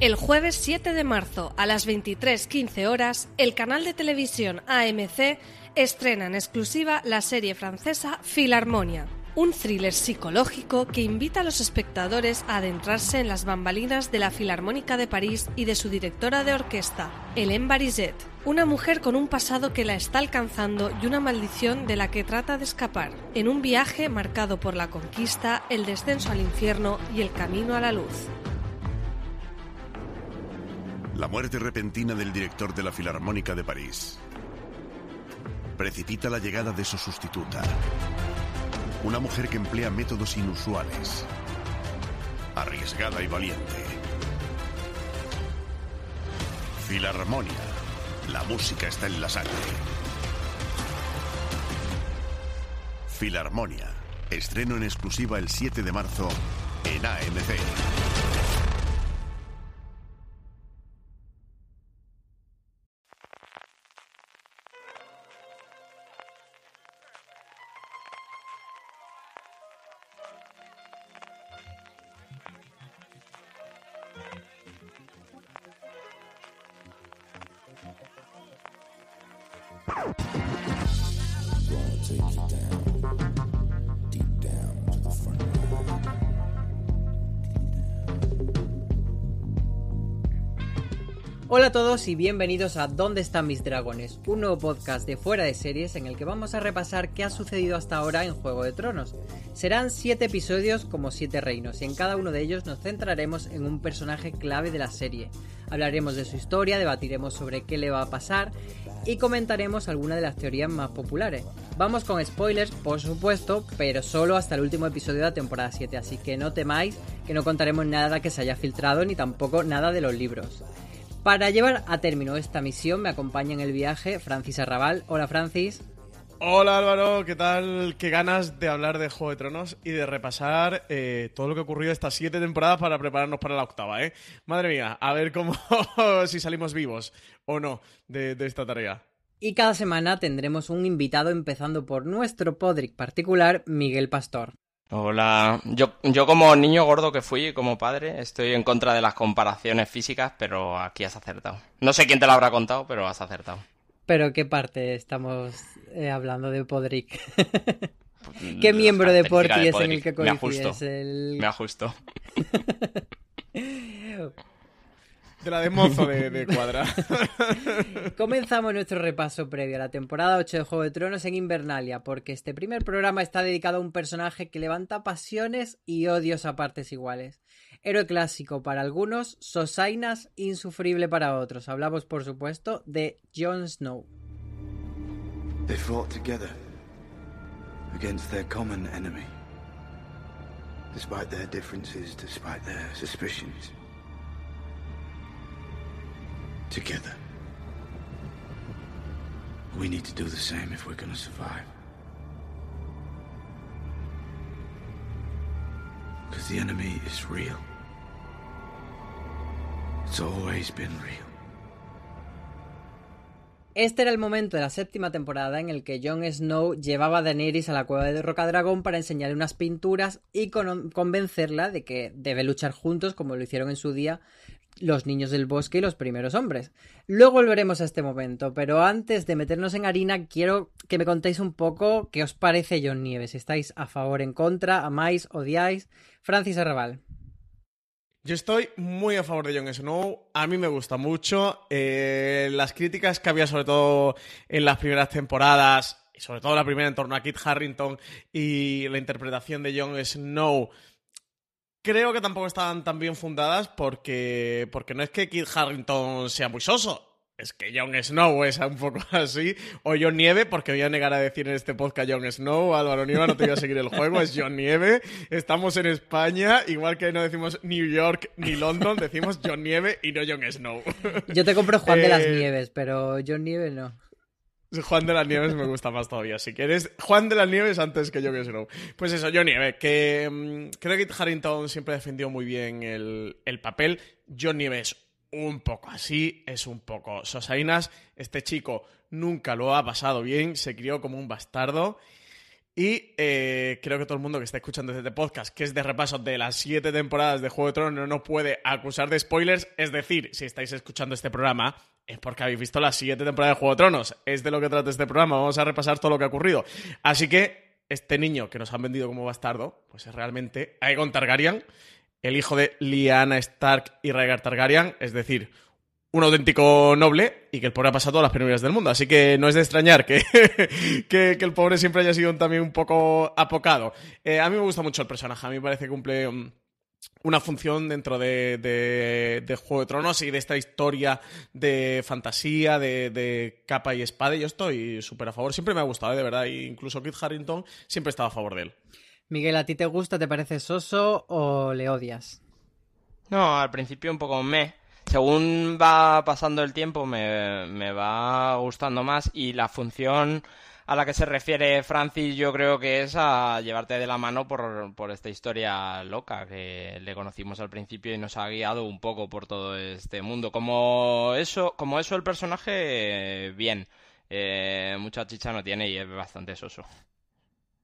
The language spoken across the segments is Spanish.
El jueves 7 de marzo a las 23.15 horas, el canal de televisión AMC estrena en exclusiva la serie francesa Philharmonia, un thriller psicológico que invita a los espectadores a adentrarse en las bambalinas de la Filarmónica de París y de su directora de orquesta, Hélène Barizet, una mujer con un pasado que la está alcanzando y una maldición de la que trata de escapar, en un viaje marcado por la conquista, el descenso al infierno y el camino a la luz. La muerte repentina del director de la Filarmónica de París precipita la llegada de su sustituta. Una mujer que emplea métodos inusuales, arriesgada y valiente. Filarmonia. La música está en la sangre. Filarmonia. Estreno en exclusiva el 7 de marzo en AMC. Y bienvenidos a ¿Dónde están mis dragones? Un nuevo podcast de fuera de series en el que vamos a repasar qué ha sucedido hasta ahora en Juego de Tronos. Serán 7 episodios como 7 reinos y en cada uno de ellos nos centraremos en un personaje clave de la serie. Hablaremos de su historia, debatiremos sobre qué le va a pasar y comentaremos algunas de las teorías más populares. Vamos con spoilers, por supuesto, pero solo hasta el último episodio de la temporada 7, así que no temáis que no contaremos nada que se haya filtrado ni tampoco nada de los libros. Para llevar a término esta misión me acompaña en el viaje Francis Arrabal. Hola Francis. Hola Álvaro, ¿qué tal? Qué ganas de hablar de Juego de Tronos y de repasar eh, todo lo que ha ocurrido estas siete temporadas para prepararnos para la octava, ¿eh? Madre mía, a ver cómo si salimos vivos o no de, de esta tarea. Y cada semana tendremos un invitado empezando por nuestro podrick particular, Miguel Pastor. Hola, yo, yo como niño gordo que fui, como padre, estoy en contra de las comparaciones físicas, pero aquí has acertado. No sé quién te lo habrá contado, pero has acertado. ¿Pero qué parte estamos eh, hablando de Podrick? ¿Qué miembro de Porky es en el que Me coincides? ajusto. El... Me ajusto. De la de mozo de, de cuadra. Comenzamos nuestro repaso previo a la temporada 8 de Juego de Tronos en Invernalia, porque este primer programa está dedicado a un personaje que levanta pasiones y odios a partes iguales. Héroe clásico para algunos, Sosainas insufrible para otros. Hablamos, por supuesto, de Jon Snow. They fought together against their common enemy. Despite their differences, despite their suspicions. Together. We need to do the same if we're going to survive. Because the enemy is real. Real. Este era el momento de la séptima temporada en el que Jon Snow llevaba a Daenerys a la cueva de Rocadragón para enseñarle unas pinturas y con- convencerla de que debe luchar juntos como lo hicieron en su día los niños del bosque y los primeros hombres. Luego volveremos a este momento, pero antes de meternos en harina, quiero que me contéis un poco qué os parece John Nieves. ¿Estáis a favor, en contra, amáis, odiáis? Francis Arrabal. Yo estoy muy a favor de Jon Snow. A mí me gusta mucho. Eh, las críticas que había, sobre todo en las primeras temporadas, y sobre todo la primera en torno a Kit Harrington y la interpretación de Jon Snow, creo que tampoco estaban tan bien fundadas porque, porque no es que Kit Harrington sea muy soso. Es que Jon Snow es un poco así. O John Nieve, porque voy a negar a decir en este podcast Jon Snow. Álvaro Nieva, no te voy a seguir el juego. Es John Nieve. Estamos en España. Igual que no decimos New York ni London, decimos John Nieve y no Jon Snow. Yo te compro Juan de las Eh, Nieves, pero John Nieves no. Juan de las Nieves me gusta más todavía. Si quieres, Juan de las Nieves antes que Jon Snow. Pues eso, John Nieve, que mm, creo que Harrington siempre defendió muy bien el, el papel. John Nieve es un poco así, es un poco sosainas. Este chico nunca lo ha pasado bien, se crió como un bastardo. Y eh, creo que todo el mundo que está escuchando este podcast, que es de repaso de las siete temporadas de Juego de Tronos, no puede acusar de spoilers. Es decir, si estáis escuchando este programa, es porque habéis visto las siete temporadas de Juego de Tronos. Es de lo que trata este programa. Vamos a repasar todo lo que ha ocurrido. Así que este niño que nos han vendido como bastardo, pues es realmente Aegon Targaryen, el hijo de Lyanna Stark y Rhaegar Targaryen, es decir, un auténtico noble y que el pobre ha pasado todas las penurias del mundo. Así que no es de extrañar que, que, el pobre siempre haya sido también un poco apocado. Eh, a mí me gusta mucho el personaje, a mí me parece que cumple um, una función dentro de, de, de Juego de Tronos y de esta historia de fantasía, de, de capa y espada. Y yo estoy súper a favor. Siempre me ha gustado, ¿eh? de verdad. E incluso Kit Harrington siempre estaba a favor de él. Miguel, ¿a ti te gusta, te parece soso o le odias? No, al principio un poco me. Según va pasando el tiempo me, me va gustando más y la función a la que se refiere Francis yo creo que es a llevarte de la mano por, por esta historia loca que le conocimos al principio y nos ha guiado un poco por todo este mundo. Como eso, como eso el personaje, bien. Eh, mucha chicha no tiene y es bastante soso.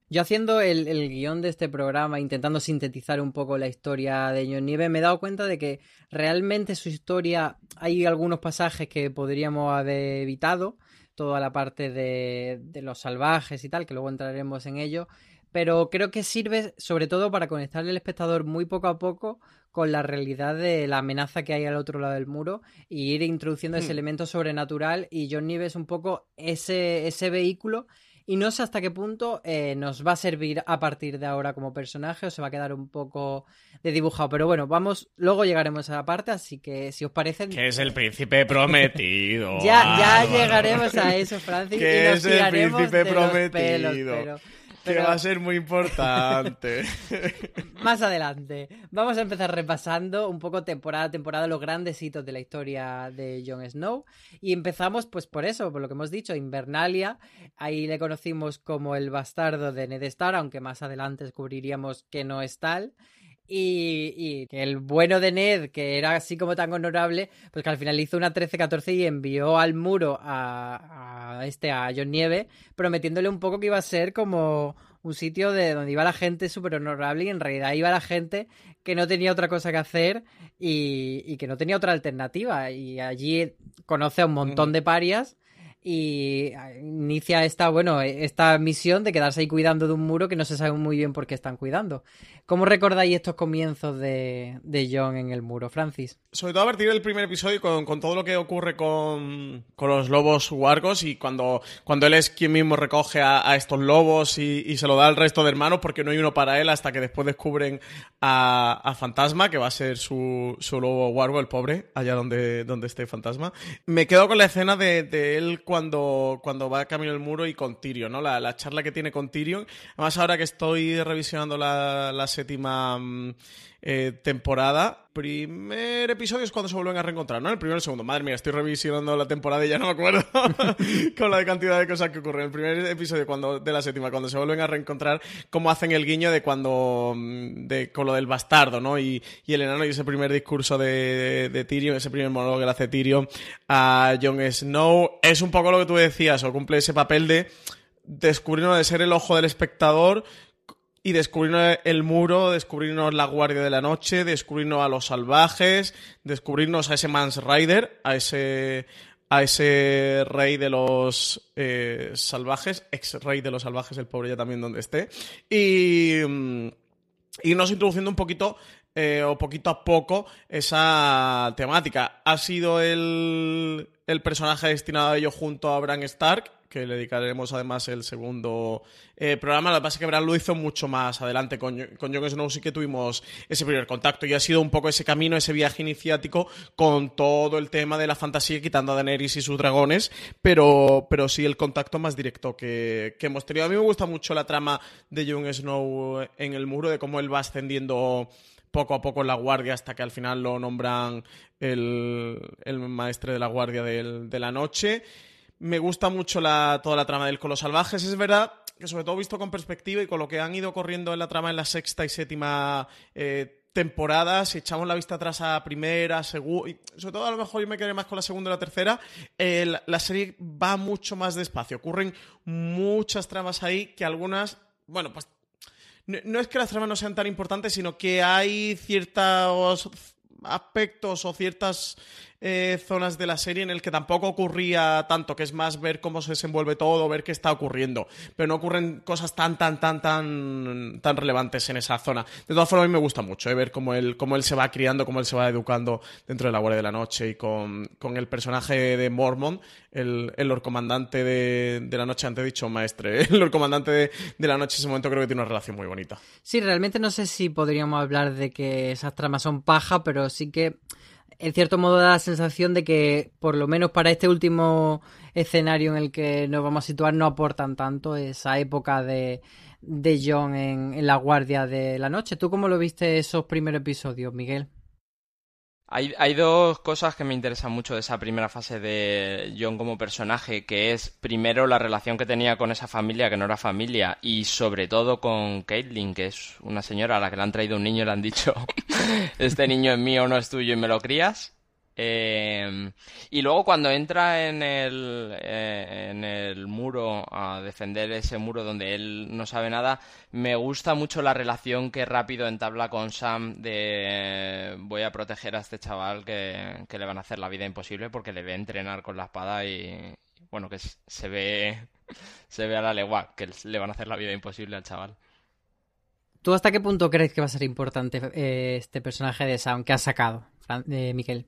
Yo haciendo el, el, guion de este programa, intentando sintetizar un poco la historia de John Nieve, me he dado cuenta de que realmente su historia hay algunos pasajes que podríamos haber evitado, toda la parte de, de los salvajes y tal, que luego entraremos en ello, pero creo que sirve sobre todo para conectarle al espectador muy poco a poco con la realidad de la amenaza que hay al otro lado del muro y ir introduciendo ese Hmm. elemento sobrenatural y John es un poco ese, ese vehículo y no sé hasta qué punto eh, nos va a servir a partir de ahora como personaje o se va a quedar un poco de dibujado. Pero bueno, vamos, luego llegaremos a la parte, así que si os parece... Que es el príncipe prometido. Ya, ya llegaremos a eso, Francis, Que nos es el príncipe prometido. pelos, pero- Que va a ser muy importante. Más adelante. Vamos a empezar repasando un poco temporada a temporada los grandes hitos de la historia de Jon Snow. Y empezamos, pues por eso, por lo que hemos dicho, Invernalia. Ahí le conocimos como el bastardo de Ned Stark, aunque más adelante descubriríamos que no es tal. Y, y que el bueno de Ned, que era así como tan honorable, pues que al final hizo una 13-14 y envió al muro a, a este, a John Nieve, prometiéndole un poco que iba a ser como un sitio de donde iba la gente súper honorable y en realidad iba la gente que no tenía otra cosa que hacer y, y que no tenía otra alternativa. Y allí conoce a un montón de parias y inicia esta, bueno, esta misión de quedarse ahí cuidando de un muro que no se sabe muy bien por qué están cuidando. ¿Cómo recordáis estos comienzos de, de John en el muro, Francis? Sobre todo a partir del primer episodio, con, con todo lo que ocurre con, con los lobos wargos y cuando, cuando él es quien mismo recoge a, estos lobos y, y se lo da al resto de hermanos porque no hay uno para él hasta que después descubren a, a Fantasma, que va a ser su, su lobo wargo, el pobre, allá donde, donde esté Fantasma. Me quedo con la escena de, él cuando va camino del muro y con Tyrion, ¿no? La, la charla que tiene con Tyrion. Además, ahora que estoy revisionando la, la séptima mm, eh, temporada, primer episodio es cuando se vuelven a reencontrar, ¿no? El primero y el segundo. Madre mía, estoy revisionando la temporada y ya no me acuerdo con la cantidad de cosas que ocurren. El primer episodio cuando, de la séptima, cuando se vuelven a reencontrar, cómo hacen el guiño de cuando. mm, de, con lo del bastardo, ¿no? Y, y el enano y ese primer discurso de, de, de Tyrion, ese primer monólogo que le hace Tyrion a Jon Snow. Es un poco lo que tú decías, o cumple ese papel de descubrirnos de ser el ojo del espectador y descubrirnos el muro, descubrirnos la guardia de la noche, descubrirnos a los salvajes, descubrirnos a ese Mans Rider, a ese a ese rey de los eh, salvajes, ex rey de los salvajes, el pobre ya también donde esté, y mm, irnos introduciendo un poquito eh, o poquito a poco esa temática. Ha sido el, el personaje destinado a ello junto a Bran Stark, que le dedicaremos además el segundo eh, programa. Lo que pasa es que Bran lo hizo mucho más adelante. Con, con Jon Snow sí que tuvimos ese primer contacto y ha sido un poco ese camino, ese viaje iniciático con todo el tema de la fantasía, quitando a Daenerys y sus dragones, pero, pero sí el contacto más directo que, que hemos tenido. A mí me gusta mucho la trama de Jon Snow en el muro, de cómo él va ascendiendo poco a poco en la guardia hasta que al final lo nombran el, el maestre de la guardia de la noche. Me gusta mucho toda la trama del con los salvajes. Es verdad que sobre todo visto con perspectiva y con lo que han ido corriendo en la trama en la sexta y séptima eh, temporada, si echamos la vista atrás a primera, segunda, sobre todo a lo mejor yo me quedé más con la segunda y la tercera, la, serie va mucho más despacio. Ocurren muchas tramas ahí que algunas Bueno, pues no es que las tramas no sean tan importantes, sino que hay ciertos aspectos o ciertas eh, zonas de la serie en el que tampoco ocurría tanto, que es más ver cómo se desenvuelve todo, ver qué está ocurriendo. Pero no ocurren cosas tan, tan, tan, tan, tan relevantes en esa zona. De todas formas, a mí me gusta mucho eh, ver cómo él, cómo él se va criando, cómo él se va educando dentro de la Guardia de la Noche y con, con el personaje de Mormon, el, el Lord Comandante de, de, la Noche, antes dicho maestre, el Lord Comandante de, de la Noche, en ese momento creo que tiene una relación muy bonita. Sí, realmente no sé si podríamos hablar de que esas tramas son paja, pero sí que en cierto modo da la sensación de que, por lo menos para este último escenario en el que nos vamos a situar, no aportan tanto esa época de, de John en, en, la Guardia de la Noche. ¿Tú cómo lo viste esos primeros episodios, Miguel? Hay, hay, dos cosas que me interesan mucho de esa primera fase de John como personaje, que es primero la relación que tenía con esa familia que no era familia y sobre todo con Caitlin, que es una señora a la que le han traído un niño y le han dicho, este niño es mío, no es tuyo y me lo crías. Eh, y luego cuando entra en el, eh, en el muro a defender ese muro donde él no sabe nada, me gusta mucho la relación que rápido entabla con Sam de voy a proteger a este chaval que, que le van a hacer la vida imposible porque le ve entrenar con la espada y bueno que se ve se ve a la legua que le van a hacer la vida imposible al chaval. ¿Tú hasta qué punto crees que va a ser importante eh, este personaje de Sam que has sacado, eh, Miquel?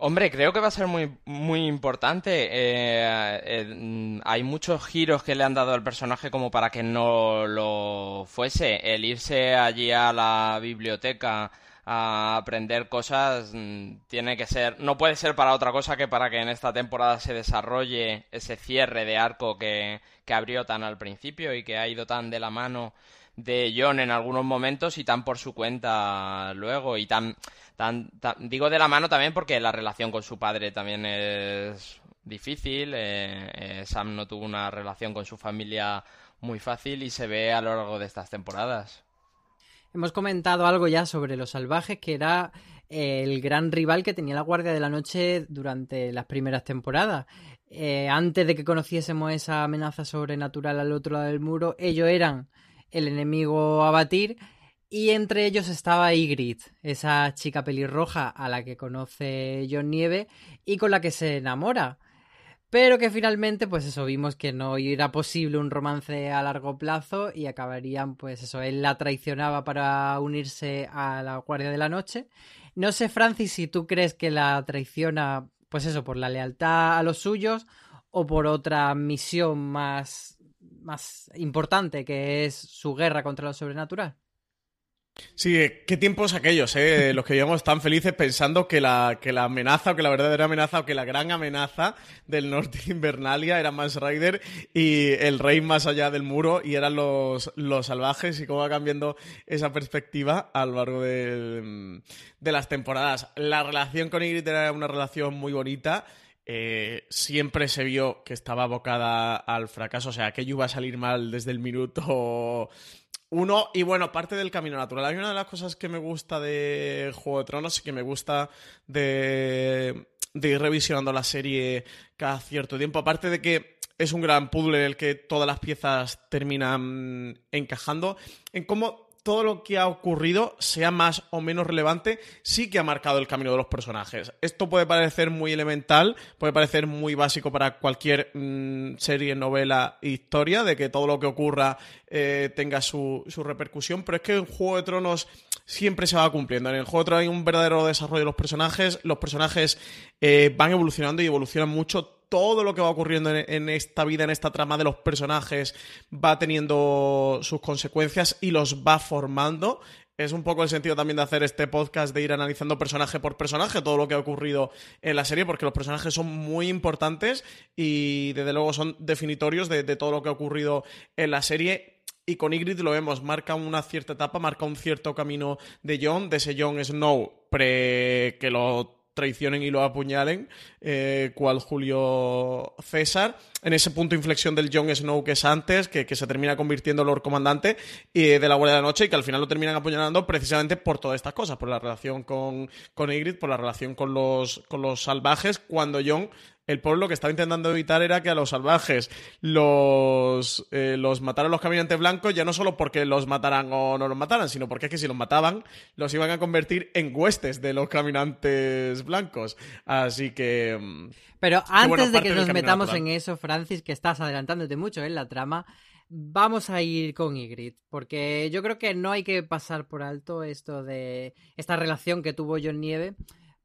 Hombre, creo que va a ser muy, muy importante. Eh, eh, hay muchos giros que le han dado al personaje como para que no lo fuese. El irse allí a la biblioteca a aprender cosas mm, tiene que ser, no puede ser para otra cosa que para que en esta temporada se desarrolle ese cierre de arco que, que abrió tan al principio y que ha ido tan de la mano de John en algunos momentos y tan por su cuenta luego y tan Tan, digo de la mano también porque la relación con su padre también es difícil. Eh, eh, Sam no tuvo una relación con su familia muy fácil y se ve a lo largo de estas temporadas. Hemos comentado algo ya sobre los salvajes, que era el gran rival que tenía la Guardia de la Noche durante las primeras temporadas. Eh, antes de que conociésemos esa amenaza sobrenatural al otro lado del muro, ellos eran el enemigo a batir y entre ellos estaba Ygritte, esa chica pelirroja a la que conoce John Nieve y con la que se enamora. Pero que finalmente, pues eso, vimos que no era posible un romance a largo plazo y acabarían, pues eso, él la traicionaba para unirse a la Guardia de la Noche. No sé, Francis, si tú crees que la traiciona, pues eso, por la lealtad a los suyos o por otra misión más, más importante, que es su guerra contra lo sobrenatural. Sí, qué tiempos aquellos, ¿eh? Los que llevamos tan felices pensando que la, que la amenaza, o que la verdadera amenaza, o que la gran amenaza del norte de Invernalia era Mans Rider y el rey más allá del muro y eran los, los salvajes y cómo va cambiando esa perspectiva a lo largo de, de las temporadas. La relación con Ygritte era una relación muy bonita. Eh, siempre se vio que estaba abocada al fracaso, o sea, que iba a salir mal desde el minuto uno, y bueno, parte del camino natural. Hay una de las cosas que me gusta de Juego de Tronos y que me gusta de, de ir revisionando la serie cada cierto tiempo. Aparte de que es un gran puzzle en el que todas las piezas terminan encajando, en cómo todo lo que ha ocurrido, sea más o menos relevante, sí que ha marcado el camino de los personajes. Esto puede parecer muy elemental, puede parecer muy básico para cualquier mmm, serie, novela, historia, de que todo lo que ocurra eh, tenga su, su, repercusión, pero es que en Juego de Tronos siempre se va cumpliendo. En el Juego de Tronos hay un verdadero desarrollo de los personajes, los personajes eh, van evolucionando y evolucionan mucho todo lo que va ocurriendo en, esta vida, en esta trama de los personajes, va teniendo sus consecuencias y los va formando. Es un poco el sentido también de hacer este podcast, de ir analizando personaje por personaje todo lo que ha ocurrido en la serie, porque los personajes son muy importantes y desde luego son definitorios de, de todo lo que ha ocurrido en la serie y con Ygritte lo vemos, marca una cierta etapa, marca un cierto camino de Jon, de ese Jon Snow pre que lo traicionen y lo apuñalen, eh, cual Julio César, en ese punto de inflexión del Jon Snow que es antes, que, que se termina convirtiendo en Lord Comandante de la Guardia de la Noche y que al final lo terminan apuñalando precisamente por todas estas cosas, por la relación con, con Ygritte, por la relación con los, con los salvajes, cuando Jon el pueblo lo que estaba intentando evitar era que a los salvajes los, eh, los mataran los caminantes blancos, ya no solo porque los mataran o no los mataran, sino porque es que si los mataban, los iban a convertir en huestes de los caminantes blancos. Así que. mm, Pero bueno, antes de que nos metamos natural. en eso, Francis, que estás adelantándote mucho en la trama, vamos a ir con Ygritte, porque yo creo que no hay que pasar por alto esto de esta relación que tuvo John Nieve,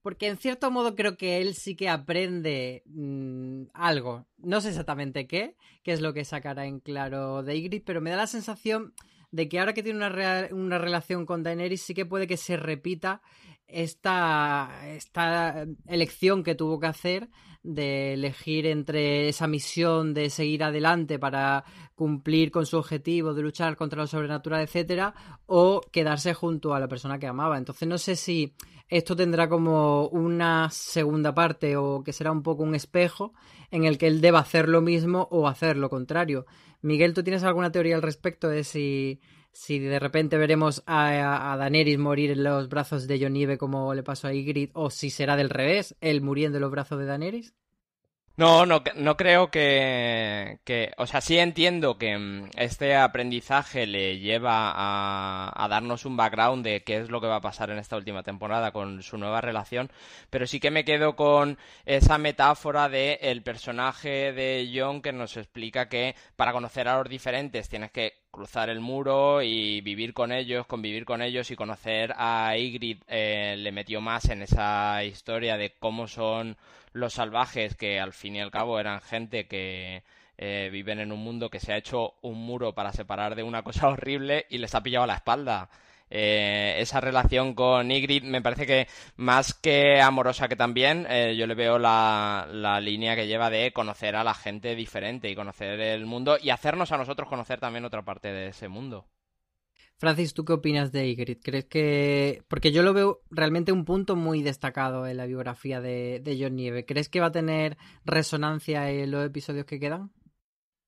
porque en cierto modo creo que él sí que aprende mm, algo, no sé exactamente qué, qué es lo que sacará en claro de Ygritte, pero me da la sensación de que ahora que tiene una, una relación con Daenerys sí que puede que se repita esta, esta elección que tuvo que hacer de elegir entre esa misión de seguir adelante para cumplir con su objetivo de luchar contra lo sobrenatural, etcétera, o quedarse junto a la persona que amaba. Entonces no sé si esto tendrá como una segunda parte o que será un poco un espejo en el que él deba hacer lo mismo o hacer lo contrario. Miguel, ¿tú tienes alguna teoría al respecto de si, si de repente veremos a, a Daenerys morir en los brazos de Nieve como le pasó a Ygritte o si será del revés, él muriendo en los brazos de Daenerys? No, no, no creo que, que, o sea, sí entiendo que mm, este aprendizaje le lleva a, a darnos un background de qué es lo que va a pasar en esta última temporada con su nueva relación, pero sí que me quedo con esa metáfora de el personaje de John que nos explica que para conocer a los diferentes tienes que cruzar el muro y vivir con ellos, convivir con ellos y conocer a Ygritte eh, le metió más en esa historia de cómo son los salvajes, que al fin y al cabo eran gente que eh, viven en un mundo que se ha hecho un muro para separar de una cosa horrible y les ha pillado a la espalda. Eh, esa relación con Ygritte me parece que más que amorosa que también, eh, yo le veo la, la línea que lleva de conocer a la gente diferente y conocer el mundo y hacernos a nosotros conocer también otra parte de ese mundo. Francis, ¿tú qué opinas de Ygritte? ¿Crees que...? Porque yo lo veo realmente un punto muy destacado en la biografía de, de John Nieve. ¿Crees que va a tener resonancia en los episodios que quedan?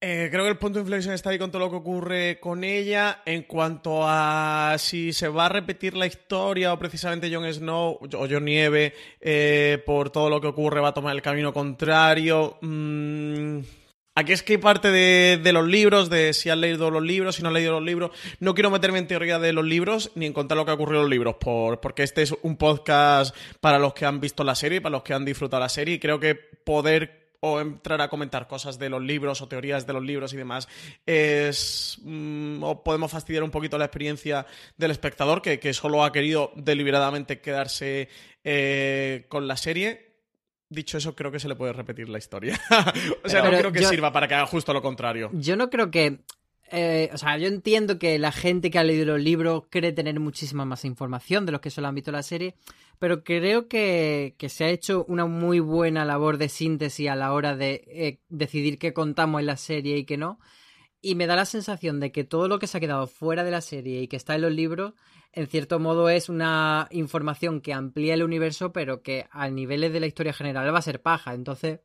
Eh, creo que el punto de inflexión está ahí con todo lo que ocurre con ella. En cuanto a si se va a repetir la historia o precisamente Jon Snow o Jon Nieve eh, por todo lo que ocurre va a tomar el camino contrario. mm, Aquí es que parte de, los libros, de si has leído los libros, si no has leído los libros. No quiero meterme en teoría de los libros ni en contar lo que ha ocurrido en los libros, por, porque este es un podcast para los que han visto la serie, para los que han disfrutado la serie, y creo que poder o entrar a comentar cosas de los libros o teorías de los libros y demás es mm, o podemos fastidiar un poquito la experiencia del espectador que, que solo ha querido deliberadamente quedarse eh, con la serie Dicho eso, creo que se le puede repetir la historia. o sea, Pero no creo que yo- sirva para que haga justo lo contrario. Yo no creo que... eh, o sea, yo entiendo que la gente que ha leído los libros cree tener muchísima más información de los que solo han visto la serie, pero creo que, que se ha hecho una muy buena labor de síntesis a la hora de eh, decidir qué contamos en la serie y qué no. Y me da la sensación de que todo lo que se ha quedado fuera de la serie y que está en los libros, en cierto modo es una información que amplía el universo, pero que a niveles de la historia general va a ser paja. Entonces,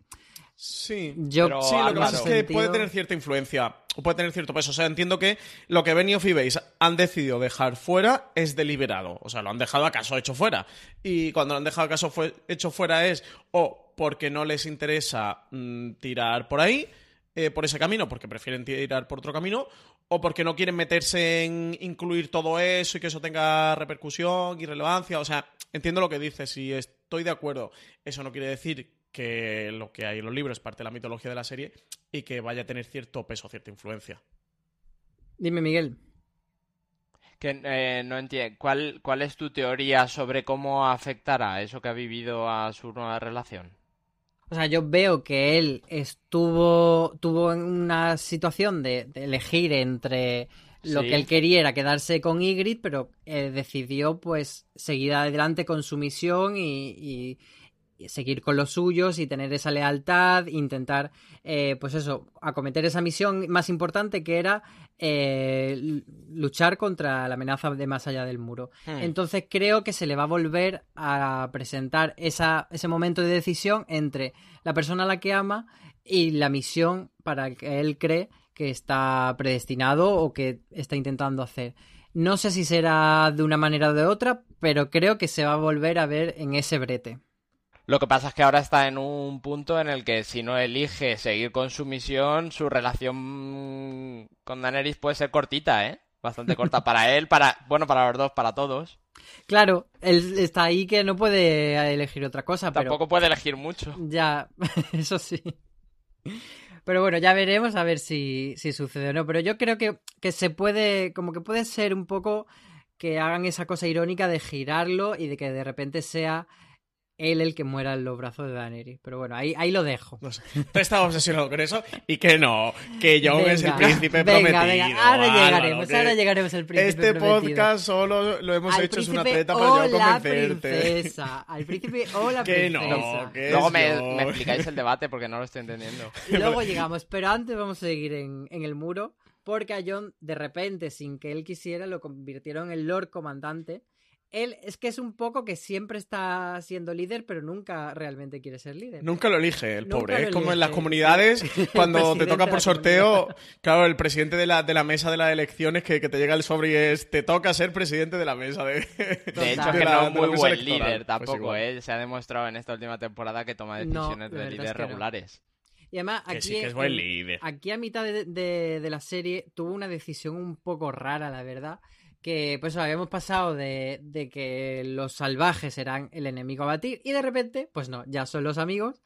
Sí, yo Pero, Sí, lo que pasa es que puede tener cierta influencia o puede tener cierto peso. O sea, entiendo que lo que Benioff y Weiss han decidido dejar fuera es deliberado. O sea, lo han dejado acaso hecho fuera. Y cuando lo han dejado acaso hecho fuera es o porque no les interesa mm, tirar por ahí, eh, por ese camino, porque prefieren tirar por otro camino, o porque no quieren meterse en incluir todo eso y que eso tenga repercusión y relevancia. O sea, entiendo lo que dices y estoy de acuerdo. Eso no quiere decir que lo que hay en los libros es parte de la mitología de la serie y que vaya a tener cierto peso, cierta influencia. dime Miguel. Que eh, no entiendo. ¿Cuál, ¿Cuál es tu teoría sobre cómo afectará eso que ha vivido a su nueva relación? O sea, yo veo que él estuvo tuvo en una situación de, de elegir entre lo Sí. que él quería era quedarse con Ygritte, pero eh, decidió pues seguir adelante con su misión y, y- y seguir con los suyos y tener esa lealtad, intentar eh, pues eso, acometer esa misión más importante que era eh, luchar contra la amenaza de más allá del muro. Hmm. Entonces creo que se le va a volver a presentar esa, ese momento de decisión entre la persona a la que ama y la misión para que él cree que está predestinado o que está intentando hacer. No sé si será de una manera o de otra, pero creo que se va a volver a ver en ese brete. Lo que pasa es que ahora está en un punto en el que si no elige seguir con su misión, su relación con Daenerys puede ser cortita, ¿eh? Bastante corta para él, para, bueno, para los dos, para todos. Claro, él está ahí que no puede elegir otra cosa, pero Tampoco puede elegir mucho. ya, eso sí. Pero bueno, ya veremos a ver si, si sucede o no. Pero yo creo que, que se puede, como que puede ser un poco que hagan esa cosa irónica de girarlo y de que de repente sea él el que muera en los brazos de Daenerys. Pero bueno, ahí, ahí lo dejo. No sé. Tú estás obsesionado con eso y que no, que Jon es el príncipe venga, prometido. venga, ahora Álvaro, llegaremos, que ahora llegaremos al príncipe Este prometido. podcast solo lo hemos Al hecho, es una treta para yo la convencerte. princesa. Al príncipe o la Que princesa. no, que Luego me, Jon. me explicáis el debate porque no lo estoy entendiendo. Luego llegamos, pero antes vamos a seguir en, en el muro, porque a John, de repente, sin que él quisiera, lo convirtieron en Lord Comandante. Él es que es un poco que siempre está siendo líder, pero nunca realmente quiere ser líder. Nunca lo elige el Nunca pobre. Es como en las comunidades, cuando te toca por sorteo, claro, el presidente de la, de la mesa de las elecciones que, que te llega el sobre y es, te toca ser presidente de la mesa de... De hecho, es que no es muy buen electoral. líder Pues tampoco, igual. ¿eh? Se ha demostrado en esta última temporada que toma decisiones de verdad líder es que no. regulares. Y además, Que aquí, sí, que es buen en- líder. aquí a mitad de, de- de la serie tuvo una decisión un poco rara, la verdad. Que pues habíamos pasado de, de que los salvajes eran el enemigo a batir y de repente, pues no, ya son los amigos.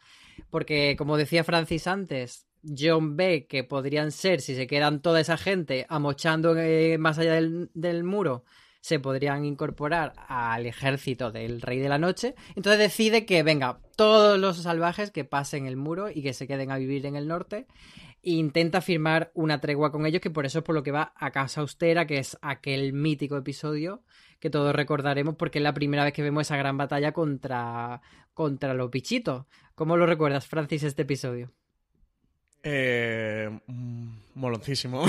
Porque como decía Francis antes, John ve que podrían ser, si se quedan toda esa gente amochando eh, más allá del, del muro, se podrían incorporar al ejército del Rey de la Noche. Entonces decide que, venga, todos los salvajes que pasen el muro y que se queden a vivir en el norte. Intenta firmar una tregua con ellos, que por eso es por lo que va a Casa Austera, que es aquel mítico episodio que todos recordaremos porque es la primera vez que vemos esa gran batalla contra, contra los bichitos. ¿Cómo lo recuerdas, Francis, este episodio? Eh, mm, moloncísimo.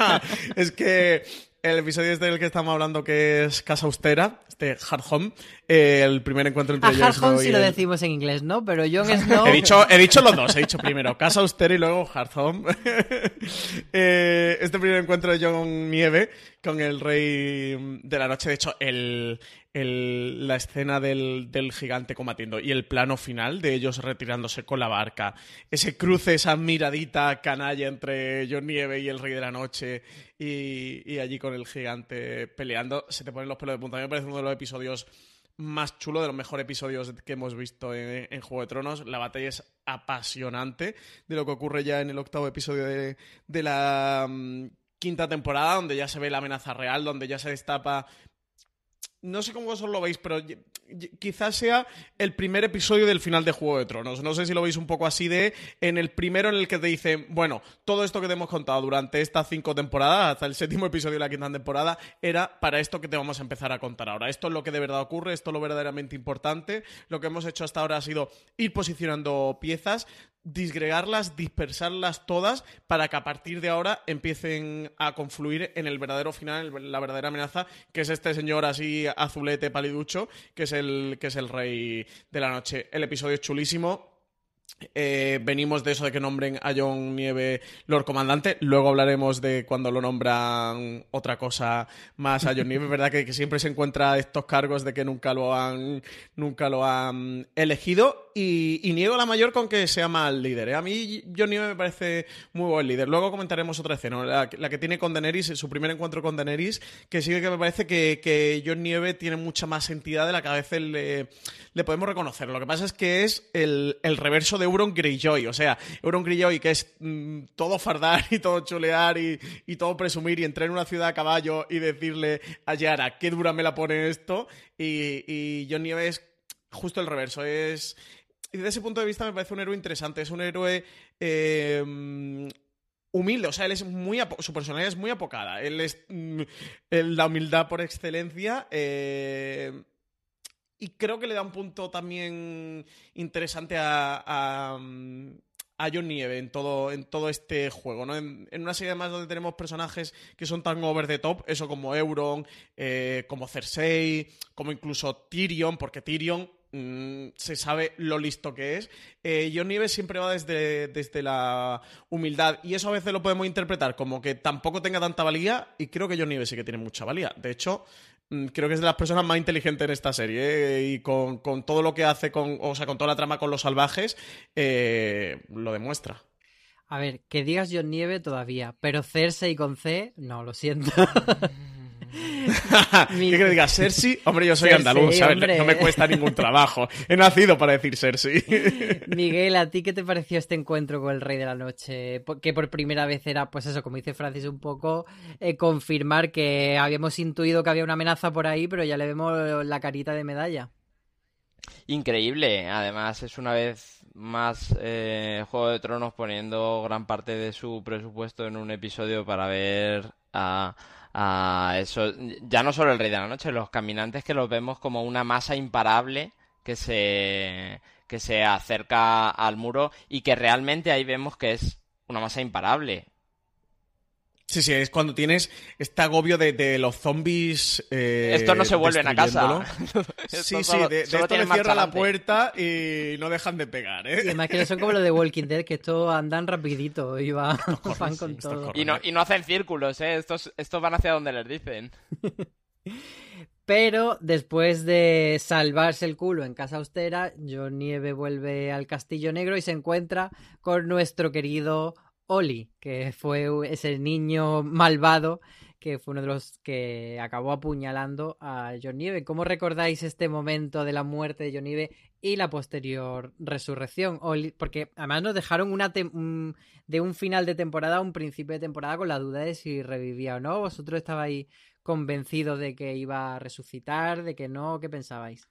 es que el episodio este del que estamos hablando, que es Casa Austera, este Hard Home, eh, el primer encuentro entre Jon Hard Snow Home y sí lo el- decimos en inglés, ¿no? Pero Jon Snow... He dicho, he dicho los dos, he dicho primero Casa Austera y luego Hard Home. Eh, este primer encuentro de Jon Nieve con el Rey de la Noche, de hecho, el, el- la escena del, del gigante combatiendo y el plano final de ellos retirándose con la barca, ese cruce, esa miradita canalla entre Jon Nieve y el Rey de la Noche y, y allí con el gigante peleando, se te ponen los pelos de punta. A mí me parece uno de los episodios más chulo, de los mejores episodios que hemos visto en, Juego de Tronos. La batalla es apasionante de lo que ocurre ya en el octavo episodio de, de la mm, quinta temporada, donde ya se ve la amenaza real, donde ya se destapa... No sé cómo vosotros lo veis, pero quizás sea el primer episodio del final de Juego de Tronos. No sé si lo veis un poco así de en el primero en el que te dicen, bueno, todo esto que te hemos contado durante estas cinco temporadas, hasta el séptimo episodio de la quinta temporada, era para esto que te vamos a empezar a contar ahora. Esto es lo que de verdad ocurre, esto es lo verdaderamente importante. Lo que hemos hecho hasta ahora ha sido ir posicionando piezas, disgregarlas, dispersarlas todas para que a partir de ahora empiecen a confluir en el verdadero final, la verdadera amenaza, que es este señor así azulete paliducho, que es el, que es el rey de la noche. El episodio es chulísimo. Eh, venimos de eso de que nombren a John Nieve Lord Comandante. Luego hablaremos de cuando lo nombran otra cosa más a John Nieve. Es verdad que, siempre se encuentra estos cargos de que nunca lo han, nunca lo han elegido. Y, y niego la mayor con que sea mal líder. ¿eh? A mí John Nieve me parece muy buen líder. Luego comentaremos otra escena, la, que tiene con Daenerys, su primer encuentro con Daenerys, que sí que me parece que, que John Nieve tiene mucha más entidad de la que a veces le, podemos reconocer. Lo que pasa es que es el reverso de Euron Greyjoy. O sea, Euron Greyjoy que es mm, todo fardar y todo chulear y, y todo presumir y entrar en una ciudad a caballo y decirle a Yara qué dura me la pone esto. Y, y John Nieve es justo el reverso. Es. Y desde ese punto de vista me parece un héroe interesante. Es un héroe. eh, humilde, o sea, él es muy su personalidad es muy apocada. Él es mm, la humildad por excelencia. eh, y creo que le da un punto también interesante a, a, mm, a John Nieve en todo, en todo este juego, ¿no? En, una serie además donde tenemos personajes que son tan over the top, eso como Euron, eh, como Cersei, como incluso Tyrion, porque Tyrion mm, se sabe lo listo que es. Eh, John Nieve siempre va desde, desde la humildad y eso a veces lo podemos interpretar como que tampoco tenga tanta valía y creo que John Nieve sí que tiene mucha valía. De hecho, creo que es de las personas más inteligentes en esta serie ¿eh? y con, con todo lo que hace, con, o sea, con toda la trama con los salvajes, eh, lo demuestra. A ver, que digas John Nieve todavía, pero Cersei con C, no, lo siento. ¿Qué que digas? ¿Cersei? Hombre, yo soy Cersei, andaluz, ¿sabes? hombre. No me cuesta ningún trabajo. He nacido para decir Cersei. Miguel, ¿a ti qué te pareció este encuentro con el Rey de la Noche? Que por primera vez era, pues eso, como dice Francis, un poco eh, confirmar que habíamos intuido que había una amenaza por ahí, pero ya le vemos la carita de medalla. Increíble, además es una vez más eh, Juego de Tronos poniendo gran parte de su presupuesto en un episodio para ver a, a eso, ya no solo el Rey de la Noche, los caminantes que los vemos como una masa imparable que se, que se acerca al muro y que realmente ahí vemos que es una masa imparable. Sí, sí, es cuando tienes este agobio de, de los zombies. eh, Estos no se vuelven a casa. Sí, sí, de, esto le cierra la puerta y no dejan de pegar, Y ¿eh? además que son como los de Walking Dead, que estos andan rapidito y van, van con todo. Y no, y no hacen círculos, ¿eh? Estos, estos van hacia donde les dicen. Pero después de salvarse el culo en Casa Austera, John Nieve vuelve al Castillo Negro y se encuentra con nuestro querido Oli, que fue ese niño malvado que fue uno de los que acabó apuñalando a John Nieve. ¿Cómo recordáis este momento de la muerte de John Nieve y la posterior resurrección? Oli- porque además nos dejaron una de un final de temporada a un principio de temporada con la duda de si revivía o no. ¿Vosotros estabais convencidos de que iba a resucitar, de que no? ¿Qué pensabais?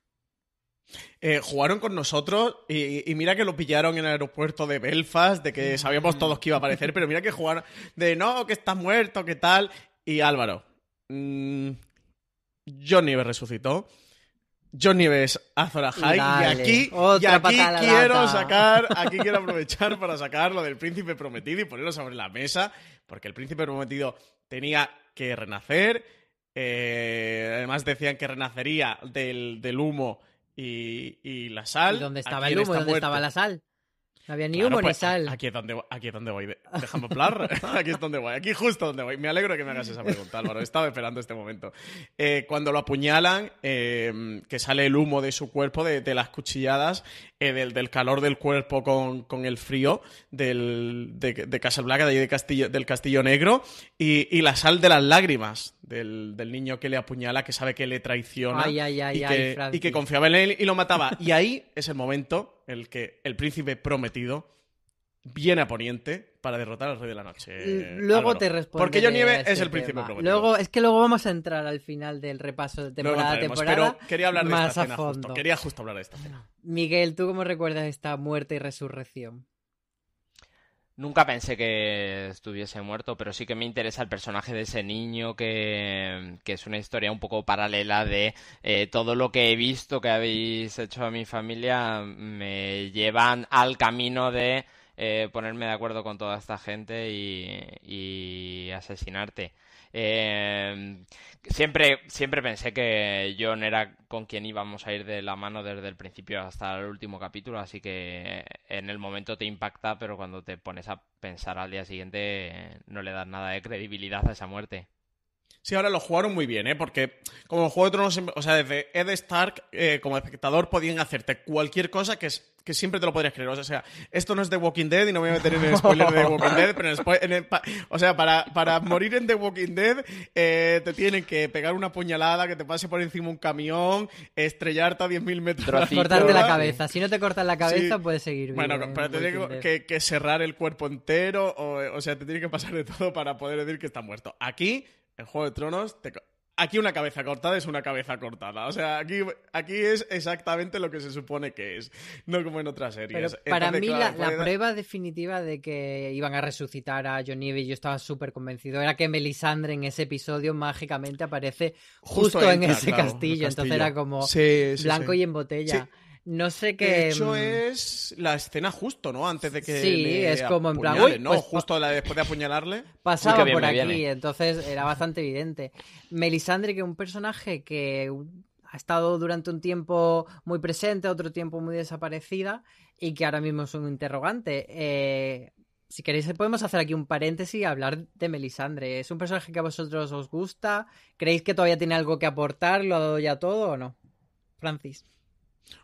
Eh, jugaron con nosotros y, y mira que lo pillaron en el aeropuerto de Belfast, de que sabíamos todos que iba a aparecer, pero mira que jugaron de no, que está muerto, que tal. Y Álvaro, mm, John Nieves resucitó. John Nieves Azor Ahai, y aquí, y aquí quiero lata. sacar, aquí quiero aprovechar para sacar lo del príncipe prometido y ponerlo sobre la mesa, porque el príncipe prometido tenía que renacer. eh, además decían que renacería del, del humo y, y la sal. ¿Y dónde estaba el humo? ¿Dónde estaba la sal? No había ni Claro, humo ni pues, sal. Aquí es donde, aquí es donde voy. Déjame hablar. aquí es donde voy. Aquí justo donde voy. Me alegro de que me hagas esa pregunta, Álvaro. Estaba esperando este momento. Eh, cuando lo apuñalan, eh, que sale el humo de su cuerpo, de, de las cuchilladas, eh, del, del calor del cuerpo con, con el frío del, de, de Casablanca, de de Castillo, del Castillo Negro, y, y la sal de las lágrimas del, del niño que le apuñala, que sabe que le traiciona Ay, ay, ay, y, que, Francis. y que confiaba en él y lo mataba. Y ahí es el momento en el que el príncipe prometido viene a Poniente para derrotar al Rey de la Noche. Luego Álvaro. te respondo. Porque John Nieve es el príncipe prometido. Luego, es que luego vamos a entrar al final del repaso de temporada a temporada. pero quería hablar de más esta a fondo. justo. Quería justo hablar de esta escena. Miguel, ¿tú cómo recuerdas esta muerte y resurrección? Nunca pensé que estuviese muerto, pero sí que me interesa el personaje de ese niño, que, es una historia un poco paralela de eh, todo lo que he visto que habéis hecho a mi familia me llevan al camino de eh, ponerme de acuerdo con toda esta gente y asesinarte. Eh, siempre, siempre pensé que John era con quien íbamos a ir de la mano desde el principio hasta el último capítulo, así que en el momento te impacta, pero cuando te pones a pensar al día siguiente no le das nada de credibilidad a esa muerte. Sí, ahora lo jugaron muy bien, ¿eh? Porque como el Juego de Tronos, o sea, desde Ed Stark, eh, como espectador, podían hacerte cualquier cosa que, es, que siempre te lo podrías creer. O sea, esto no es The Walking Dead y no me voy a meter en el spoiler de The Walking Dead, pero en el en o sea, para, para morir en The Walking Dead eh, te tienen que pegar una puñalada, que te pase por encima un camión, estrellarte a 10.000 metros. Trocito. Cortarte la cabeza. Si no te cortas la cabeza, Sí. puedes seguir vivo. Bueno, en pero te tiene que- que cerrar el cuerpo entero, o, o sea, te tiene que pasar de todo para poder decir que está muerto. Aquí, en Juego de Tronos, te aquí una cabeza cortada es una cabeza cortada. O sea, aquí, aquí es exactamente lo que se supone que es, no como en otras Pero series. para Entonces, mí claro, la, prueba definitiva de que iban a resucitar a John Nieve y yo estaba súper convencido era que Melisandre en ese episodio mágicamente aparece justo, en ese claro, castillo. Entonces era como Sí, sí, blanco sí. y en botella. No sé qué... De hecho, mm, es la escena justo, ¿no? Antes de que. Sí, le es como en plan, uy, ¿no? pues, justo la- después de apuñalarle. pasaba bien por aquí, viene. entonces era bastante evidente. Melisandre, que es un personaje que ha estado durante un tiempo muy presente, otro tiempo muy desaparecida y que ahora mismo es un interrogante. Eh, si queréis podemos hacer aquí un paréntesis y hablar de Melisandre. ¿Es un personaje que a vosotros os gusta? ¿Creéis que todavía tiene algo que aportar? ¿Lo ha dado ya todo o no? Francis.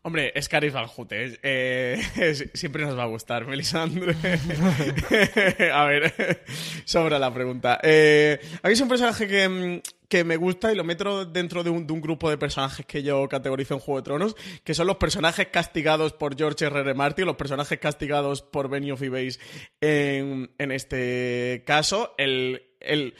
Hombre, es Caris Van eh, siempre nos va a gustar, Melisandre. a ver, sobra la pregunta. Eh, un personaje que, mm, que me gusta y lo meto dentro de un, grupo de personajes que yo categorizo en Juego de Tronos, que son los personajes castigados por George R. R. Martin, los personajes castigados por Benioff y Weiss en, en este caso. El, el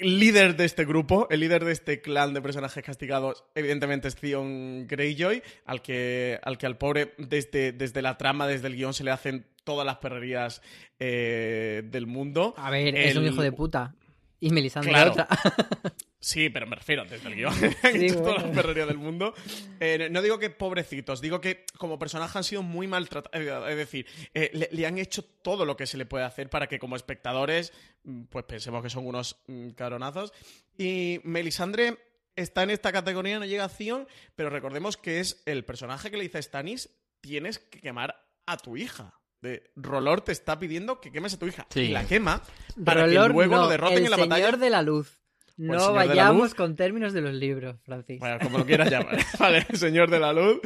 líder de este grupo, el líder de este clan de personajes castigados, evidentemente es Theon Greyjoy, al que al, que al pobre desde, desde la trama, desde el guion, se le hacen todas las perrerías eh, del mundo. A ver, es un hijo de puta. Y Melisandre Claro. otra. Sí, pero me refiero desde el guion. Sí, Han hecho las perrerías del mundo. Eh, no digo que pobrecitos, digo que como personajes han sido muy maltratados. Es decir, eh, le, le han hecho todo lo que se le puede hacer para que como espectadores, mm, pues pensemos que son unos mm, cabronazos. Y Melisandre está en esta categoría, no llega a Zion, pero recordemos que es el personaje que le dice a Stannis, tienes que quemar a tu hija. De Rolor te está pidiendo que quemes a tu hija. Sí. Y la quema para Rolor, que luego no, lo derroten el en la señor batalla. de la luz. No vayamos con términos de los libros, Francis. Bueno, como lo quieras llamar. Vale, señor de la luz.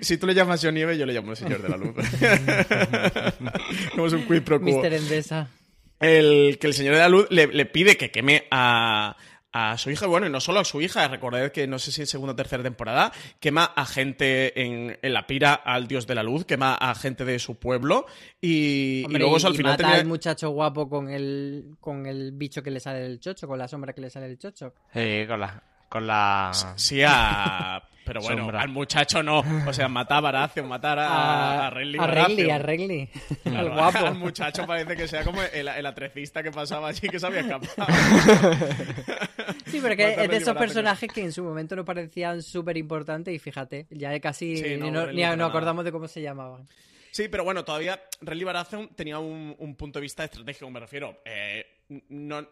Si tú le llamas John Nieve, yo le llamo el señor de la luz. Como es un quid pro quo. Mister Endesa. El, que el señor de la luz le, le pide que queme a, a su hija. Bueno, y no solo a su hija. Recordad que no sé si en segunda o tercera temporada quema a gente en, en la pira al dios de la luz, quema a gente de su pueblo. Y, y luego eso al y final mata termina- al muchacho guapo con el, con el bicho que le sale del chocho, con la sombra que le sale del chocho. Sí, con la. Con la... Sí, a. Pero bueno, Sombra. al muchacho no. O sea, matar a Baratheon, matar a, a Renly a Renly, a Renly. al Al guapo. muchacho parece que sea como el, el atrecista que pasaba allí que se había escapado. Sí, pero que es de esos Baratheon. personajes que en su momento no parecían súper importantes y fíjate, ya casi Sí, no, ni, no- nos acordamos de cómo se llamaban. Sí, pero bueno, todavía Renly Baratheon tenía un, un punto de vista estratégico, me refiero. Eh, no,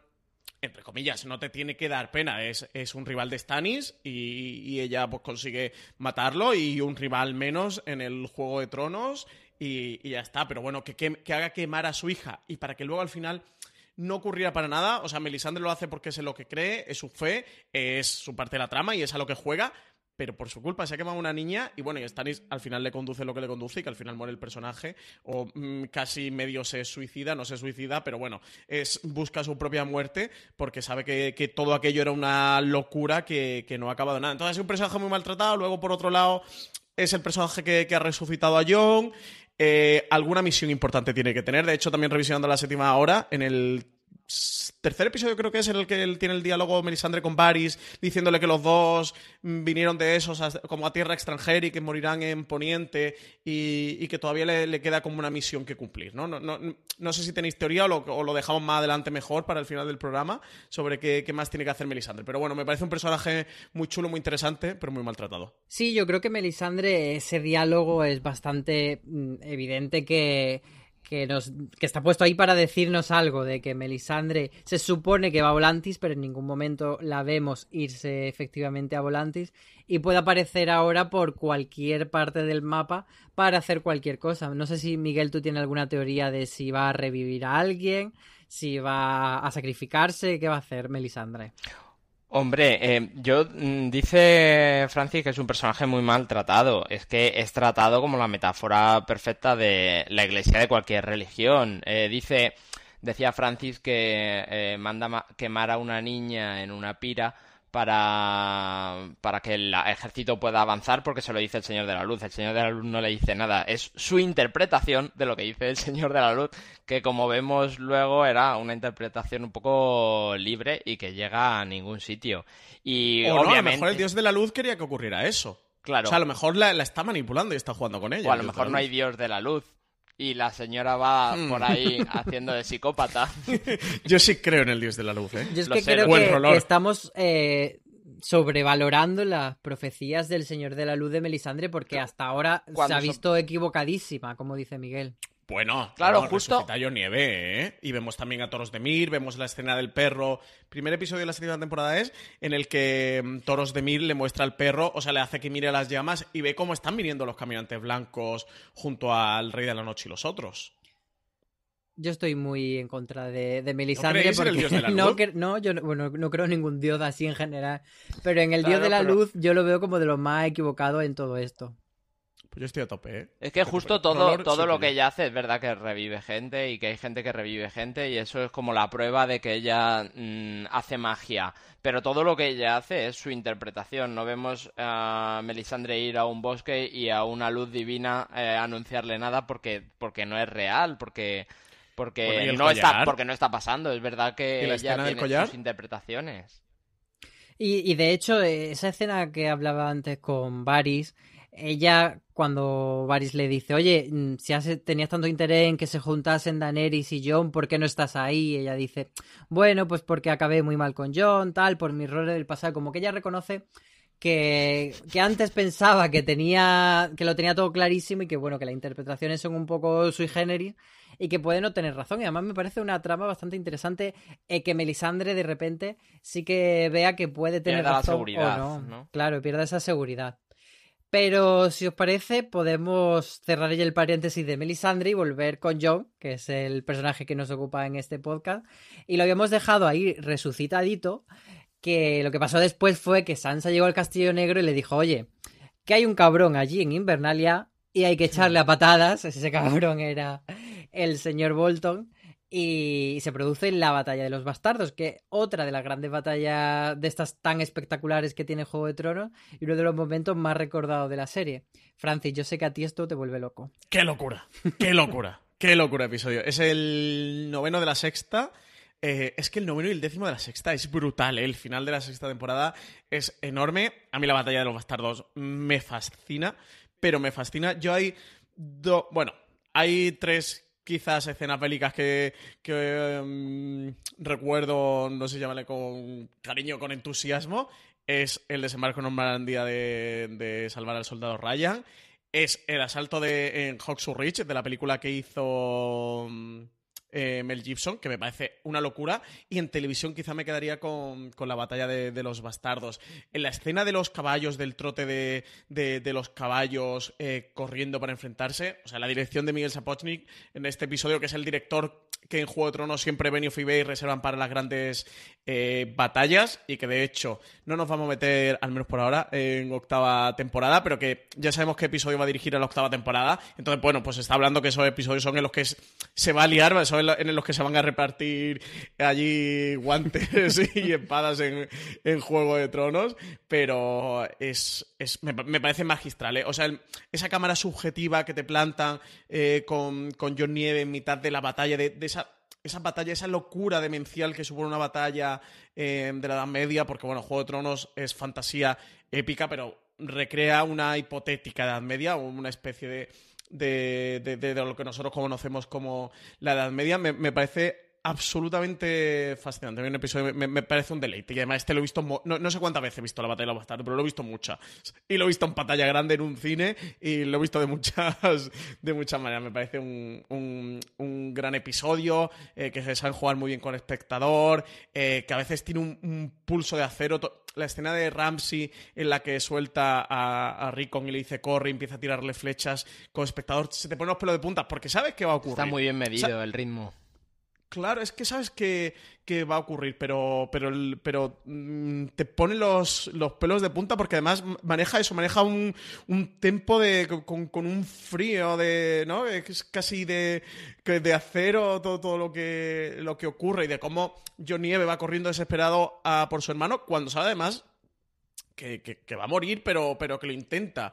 entre comillas, no te tiene que dar pena. Es, es un rival de Stannis y, y ella pues consigue matarlo y un rival menos en el Juego de Tronos y, y ya está. Pero bueno, que, que- haga quemar a su hija y para que luego al final no ocurriera para nada. O sea, Melisandre lo hace porque es lo que cree, es su fe, es su parte de la trama y es a lo que juega. Pero por su culpa se ha quemado una niña y bueno, y Stannis al final le conduce lo que le conduce y que al final muere el personaje o mm, casi medio se suicida, no se suicida, pero bueno, es busca su propia muerte porque sabe que, que todo aquello era una locura que, que no ha acabado nada. Entonces es un personaje muy maltratado, luego por otro lado es el personaje que, que ha resucitado a Jon. Eh, alguna misión importante tiene que tener. De hecho, también revisionando la séptima hora, en el tercer episodio creo que es en el que él tiene el diálogo Melisandre con Varys, diciéndole que los dos mm, vinieron de esos como a tierra extranjera y que morirán en Poniente y, que todavía le, queda como una misión que cumplir. ¿no? Sé si tenéis teoría o lo, o lo dejamos más adelante mejor para el final del programa sobre qué, qué más tiene que hacer Melisandre. Pero bueno, me parece un personaje muy chulo, muy interesante, pero muy maltratado. Sí, yo creo que Melisandre, ese diálogo es bastante mm, evidente que, que, nos, que está puesto ahí para decirnos algo, de que Melisandre se supone que va a Volantis, pero en ningún momento la vemos irse efectivamente a Volantis y puede aparecer ahora por cualquier parte del mapa para hacer cualquier cosa. No sé si Miguel tú tienes alguna teoría de si va a revivir a alguien, si va a sacrificarse, ¿qué va a hacer Melisandre? Hombre, eh, yo mm, dice Francis que es un personaje muy maltratado. Es que es tratado como la metáfora perfecta de la iglesia de cualquier religión. Eh, dice, decía Francis que eh, manda ma- quemar a una niña en una pira para, para que el ejército pueda avanzar porque se lo dice el Señor de la Luz. El Señor de la Luz no le dice nada. Es su interpretación de lo que dice el Señor de la Luz, que como vemos luego era una interpretación un poco libre y que llega a ningún sitio. Y o no, a lo obviamente, mejor el dios de la luz quería que ocurriera eso. claro, O sea, a lo mejor la, la está manipulando y está jugando con ella. o a lo mejor no hay. Dios de la Luz. Y la señora va Hmm. por ahí haciendo de psicópata. Yo sí creo en el dios de la luz, ¿eh? Yo es Lo que sé, creo que, estamos eh, sobrevalorando las profecías del Señor de la Luz de Melisandre porque hasta ahora se ha son- visto equivocadísima, como dice Miguel. Bueno, Claro, claro, justo- a Nieve, ¿eh? Y vemos también a Toros de Mir, vemos la escena del perro. Primer episodio de la séptima temporada es en el que mm, Toros de Mir le muestra al perro, o sea, le hace que mire a las llamas y ve cómo están viniendo los caminantes blancos junto al Rey de la Noche y los otros. Yo estoy muy en contra de, de Melisandre creéis en el porque dios de la no, luz? cre- no, yo no, bueno, no creo en ningún dios así en general, pero en el dios de la pero- luz yo lo veo como de lo más equivocado en todo esto. Pues yo estoy a tope, ¿eh? Es que justo todo, todo lo que ella hace es verdad que revive gente y que hay gente que revive gente y eso es como la prueba de que ella mm, hace magia. Pero todo lo que ella hace es su interpretación. No vemos a Melisandre ir a un bosque y a una luz divina eh, anunciarle nada porque, porque no es real, porque, porque, Bueno, ¿y el no está, porque no está pasando. Es verdad que ¿Y la ella tiene collar? sus interpretaciones. Y, y de hecho, eh, esa escena que hablaba antes con Varys, ella cuando Varys le dice, oye, mm, si has- tenías tanto interés en que se juntasen Daenerys y Jon, ¿por qué no estás ahí? ella dice, bueno, pues porque acabé muy mal con Jon, tal, por mi errores del pasado, como que ella reconoce que, que antes pensaba que tenía que lo tenía todo clarísimo y que bueno que las interpretaciones son un poco sui generis y que puede no tener razón y además me parece una trama bastante interesante eh, que Melisandre de repente sí que vea que puede tener Pierda la razón seguridad, o no. ¿no? claro pierda esa seguridad pero si os parece podemos cerrar ya el paréntesis de Melisandre y volver con John que es el personaje que nos ocupa en este podcast y lo habíamos dejado ahí resucitadito que lo que pasó después fue que Sansa llegó al Castillo Negro y le dijo, oye, que hay un cabrón allí en Invernalia y hay que echarle a patadas. Ese cabrón era el señor Bolton. Y se produce la batalla de los bastardos, que otra de las grandes batallas de estas tan espectaculares que tiene Juego de Tronos y uno de los momentos más recordados de la serie. Francis, yo sé que a ti esto te vuelve loco. ¡Qué locura! ¡Qué locura! ¡Qué locura episodio! Es el noveno de la sexta. Eh, es que el noveno y el décimo de la sexta es brutal, ¿eh? El final de la sexta temporada es enorme. A mí la batalla de los bastardos me fascina, pero me fascina. Yo hay dos... Bueno, hay tres quizás escenas bélicas que, em, recuerdo, no sé, llamarle con cariño, con entusiasmo. Es el desembarco en Normandía de, de salvar al soldado Ryan. Es el asalto de, en Hawks Ridge, de la película que hizo mm, eh, Mel Gibson, que me parece una locura. Y en televisión quizá me quedaría con, con la batalla de, de los bastardos. En la escena de los caballos, del trote de, de- de los caballos eh, corriendo para enfrentarse, o sea, la dirección de Miguel Sapochnik en este episodio, que es el director que en Juego de Tronos siempre Benioff y Bay reservan para las grandes eh, batallas y que de hecho no nos vamos a meter, al menos por ahora, en octava temporada, pero que ya sabemos qué episodio va a dirigir a la octava temporada. Entonces, bueno, pues está hablando que esos episodios son en los que se va a liar, son en lo- en los que se van a repartir allí guantes y espadas en, Juego de Tronos, pero es, es- me, pa- me parece magistral. ¿eh? O sea, esa cámara subjetiva que te plantan eh, con, con John Nieve en mitad de la batalla, de, de esa batalla, esa locura demencial que supone una batalla eh, de la Edad Media, porque bueno, Juego de Tronos es fantasía épica, pero recrea una hipotética Edad Media, o una especie de, de, de- de- lo que nosotros conocemos como la Edad Media, me, me parece absolutamente fascinante. Un episodio me, me parece un deleite. Y además este lo he visto, mo- no, no sé cuántas veces he visto la batalla de los bastardos, pero lo he visto muchas. Y lo he visto en pantalla grande en un cine y lo he visto de muchas, de muchas maneras. Me parece un, un- un gran episodio, eh, que se saben jugar muy bien con el espectador, eh, que a veces tiene un, un pulso de acero. La escena de Ramsey en la que suelta a, a Rickon y le dice corre y empieza a tirarle flechas con espectador, se te ponen los pelos de punta porque sabes que va a ocurrir. Está muy bien medido el ritmo. Claro, es que sabes que, que va a ocurrir, pero, pero, pero mm, te pone los, los pelos de punta porque además maneja eso, maneja un, un tempo de, con, con un frío de, ¿no? Es casi de, de acero todo, todo lo, que, lo que ocurre y de cómo John Nieve va corriendo desesperado a por su hermano cuando sabe además que, que- que va a morir, pero, pero que lo intenta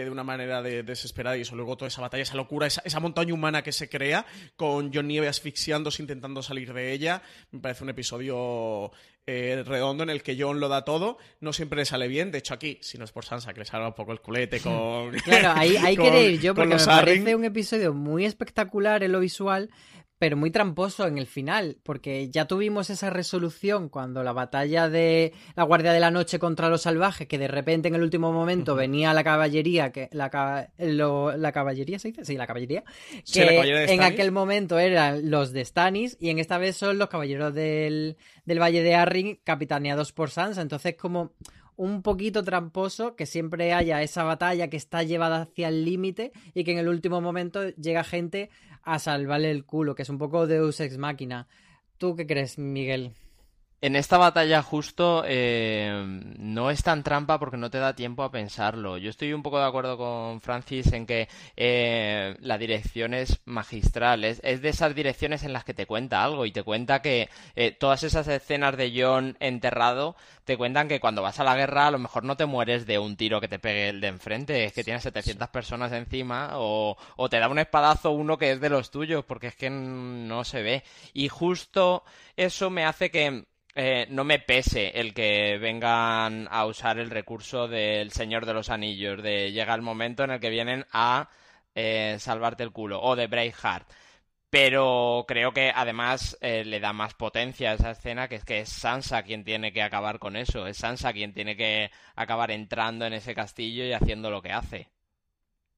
eh, de una manera de- desesperada y eso luego toda esa batalla, esa locura, esa, esa montaña humana que se crea con John Nieve asfixiándose, intentando salir de ella, me parece un episodio eh, redondo en el que John lo da todo, no siempre le sale bien, de hecho aquí, si no es por Sansa, que le salga un poco el culete con... Claro, ahí, ahí con- yo porque me parece un episodio muy espectacular en lo visual, pero muy tramposo en el final, porque ya tuvimos esa resolución cuando la batalla de la Guardia de la Noche contra los salvajes, que de repente en el último momento venía la caballería, que la, lo- la caballería se dice, sí, la caballería, que Sí, la caballería de en aquel momento eran los de Stannis y en esta vez son los caballeros del, del Valle de Arryn capitaneados por Sansa, entonces como un poquito tramposo que siempre haya esa batalla que está llevada hacia el límite y que en el último momento llega gente a salvarle el culo, que es un poco Deus ex máquina. ¿Tú qué crees, Miguel? En esta batalla justo eh, no es tan trampa porque no te da tiempo a pensarlo. Yo estoy un poco de acuerdo con Francis en que eh, la dirección es magistral. Es, de esas direcciones en las que te cuenta algo y te cuenta que eh, todas esas escenas de John enterrado te cuentan que cuando vas a la guerra a lo mejor no te mueres de un tiro que te pegue el de enfrente, es que tienes 700 personas encima o, o te da un espadazo uno que es de los tuyos porque es que no se ve. Y justo eso me hace que eh, no me pese el que vengan a usar el recurso del Señor de los Anillos, de llega el momento en el que vienen a eh, salvarte el culo, o de Braveheart. Pero creo que además eh, le da más potencia a esa escena, que es que es Sansa quien tiene que acabar con eso, es Sansa quien tiene que acabar entrando en ese castillo y haciendo lo que hace.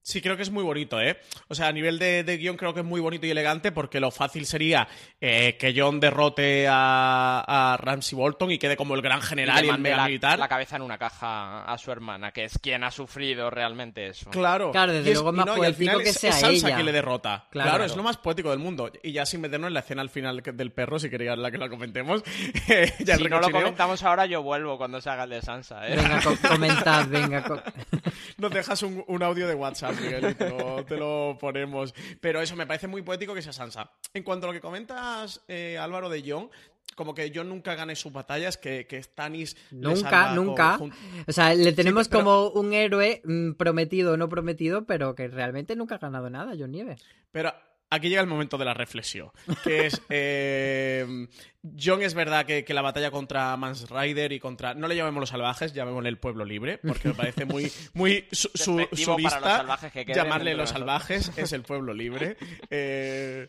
Sí, creo que es muy bonito, ¿eh? O sea, a nivel de, guion creo que es muy bonito y elegante porque lo fácil sería eh, que John derrote a, Ramsey Bolton y quede como el gran general y, el mega militar. La cabeza en una caja a su hermana, que es quien ha sufrido realmente eso. Claro. Claro, desde luego es más poético que sea es Sansa ella. que le derrota. Claro, es lo más poético del mundo. Y ya sin meternos en la escena al final del perro, si querías la que la comentemos. ya si no lo comentamos ahora, yo vuelvo cuando se haga el de Sansa, ¿eh? Venga, comentad, venga. Nos dejas un audio de WhatsApp te lo, ponemos. Pero eso, me parece muy poético que sea Sansa. En cuanto a lo que comentas, eh, Álvaro de John, como que yo nunca gane sus batallas, que, que Stannis. Nunca, nunca. O sea, le tenemos como un héroe mm, prometido o no prometido, pero que realmente nunca ha ganado nada, John Nieve. Pero aquí llega el momento de la reflexión, que es... Eh, John es verdad que, la batalla contra Mans Rider y contra... No le llamemos los salvajes, llamémosle el pueblo libre, porque me parece muy, muy su, llamarle los salvajes, es el pueblo libre. Eh,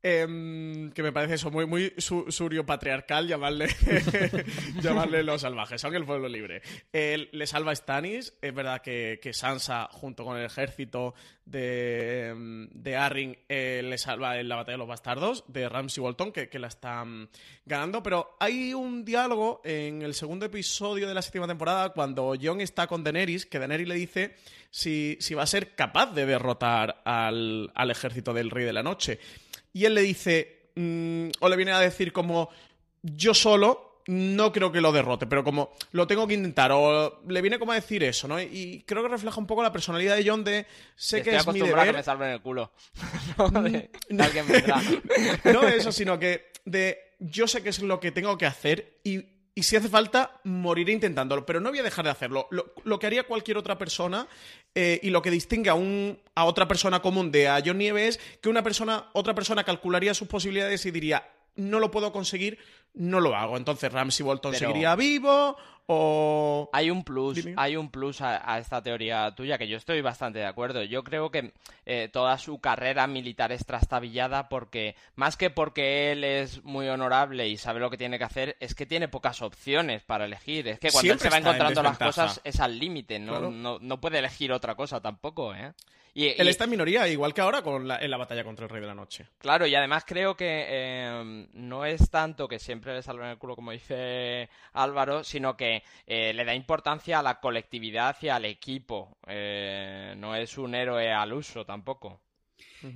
Em, que me parece eso muy, muy surio patriarcal llamarle, llamarle los salvajes, aunque el pueblo libre. le salva Stannis, es verdad que, Sansa, junto con el ejército de, de Arryn, eh, le salva en la batalla de los bastardos de Ramsay Bolton, que, la están ganando. Pero hay un diálogo en el segundo episodio de la séptima temporada, cuando Jon está con Daenerys, que Daenerys le dice si, si va a ser capaz de derrotar al, al ejército del Rey de la Noche y él le dice, mm, o le viene a decir como, yo solo no creo que lo derrote, pero como lo tengo que intentar, o le viene como a decir eso, ¿no? Y creo que refleja un poco la personalidad de John de, sé que es mi deber... que me salven el culo. no, no eso, sino que de, yo sé que es lo que tengo que hacer y y si hace falta, moriré intentándolo, pero no voy a dejar de hacerlo. Lo, que haría cualquier otra persona eh, y lo que distingue a, un, a otra persona común de a John Nieves es que una persona, otra persona calcularía sus posibilidades y diría, no lo puedo conseguir, no lo hago. Entonces Ramsey Bolton seguiría vivo o... Hay un plus, hay un plus a, esta teoría tuya que yo estoy bastante de acuerdo. Yo creo que eh, toda su carrera militar es trastabillada porque, más que porque él es muy honorable y sabe lo que tiene que hacer, es que tiene pocas opciones para elegir. Es que cuando él se va encontrando las cosas es al límite, no, no, no, puede elegir otra cosa tampoco, ¿eh? Él está en minoría, igual que ahora con en la batalla contra el Rey de la Noche. Claro, y además creo que eh, no es tanto que siempre le salven el culo, como dice Álvaro, sino que eh, le da importancia a la colectividad y al equipo. Eh, no es un héroe al uso tampoco.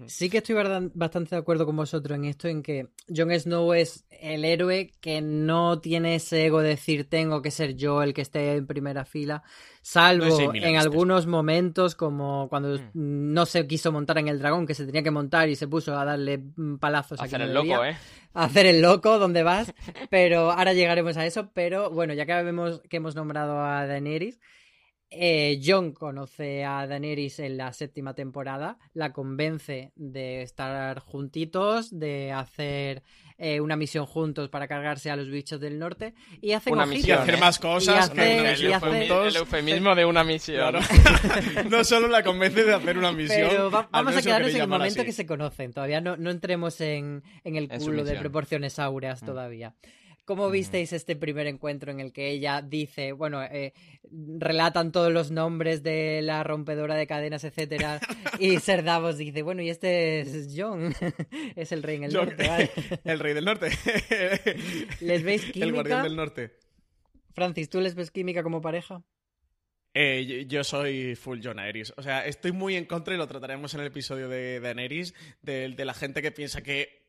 Sí que estoy bastante de acuerdo con vosotros en esto, en que Jon Snow es el héroe que no tiene ese ego de decir tengo que ser yo el que esté en primera fila, salvo en algunos momentos como cuando mm. no se quiso montar en el dragón, que se tenía que montar y se puso a darle palazos a Hacer el loco, ¿eh? hacer el loco, ¿dónde vas? Pero ahora llegaremos a eso, pero bueno, ya que vemos que hemos nombrado a Daenerys, eh, John conoce a Daenerys en la séptima temporada, la convence de estar juntitos, de hacer eh, una misión juntos para cargarse a los bichos del norte y hacen una misión, hacer más cosas. el, eufemismo de una misión. no solo la convence de hacer una misión. Pero vamos a quedarnos en el momento que se conocen. Todavía no, no entremos en, en el culo de proporciones áureas mm. ¿Cómo visteis este primer encuentro en el que ella dice, bueno, eh, relatan todos los nombres de la rompedora de cadenas, etcétera, y Ser Davos dice, bueno, y este es John, es el rey en el norte, ¿vale? el rey del norte. ¿Les veis química? El guardián del norte. Francis, ¿tú les ves química como pareja? Eh, yo, soy full John Aerys. O sea, estoy muy en contra y lo trataremos en el episodio de Daenerys, de, de la gente que piensa que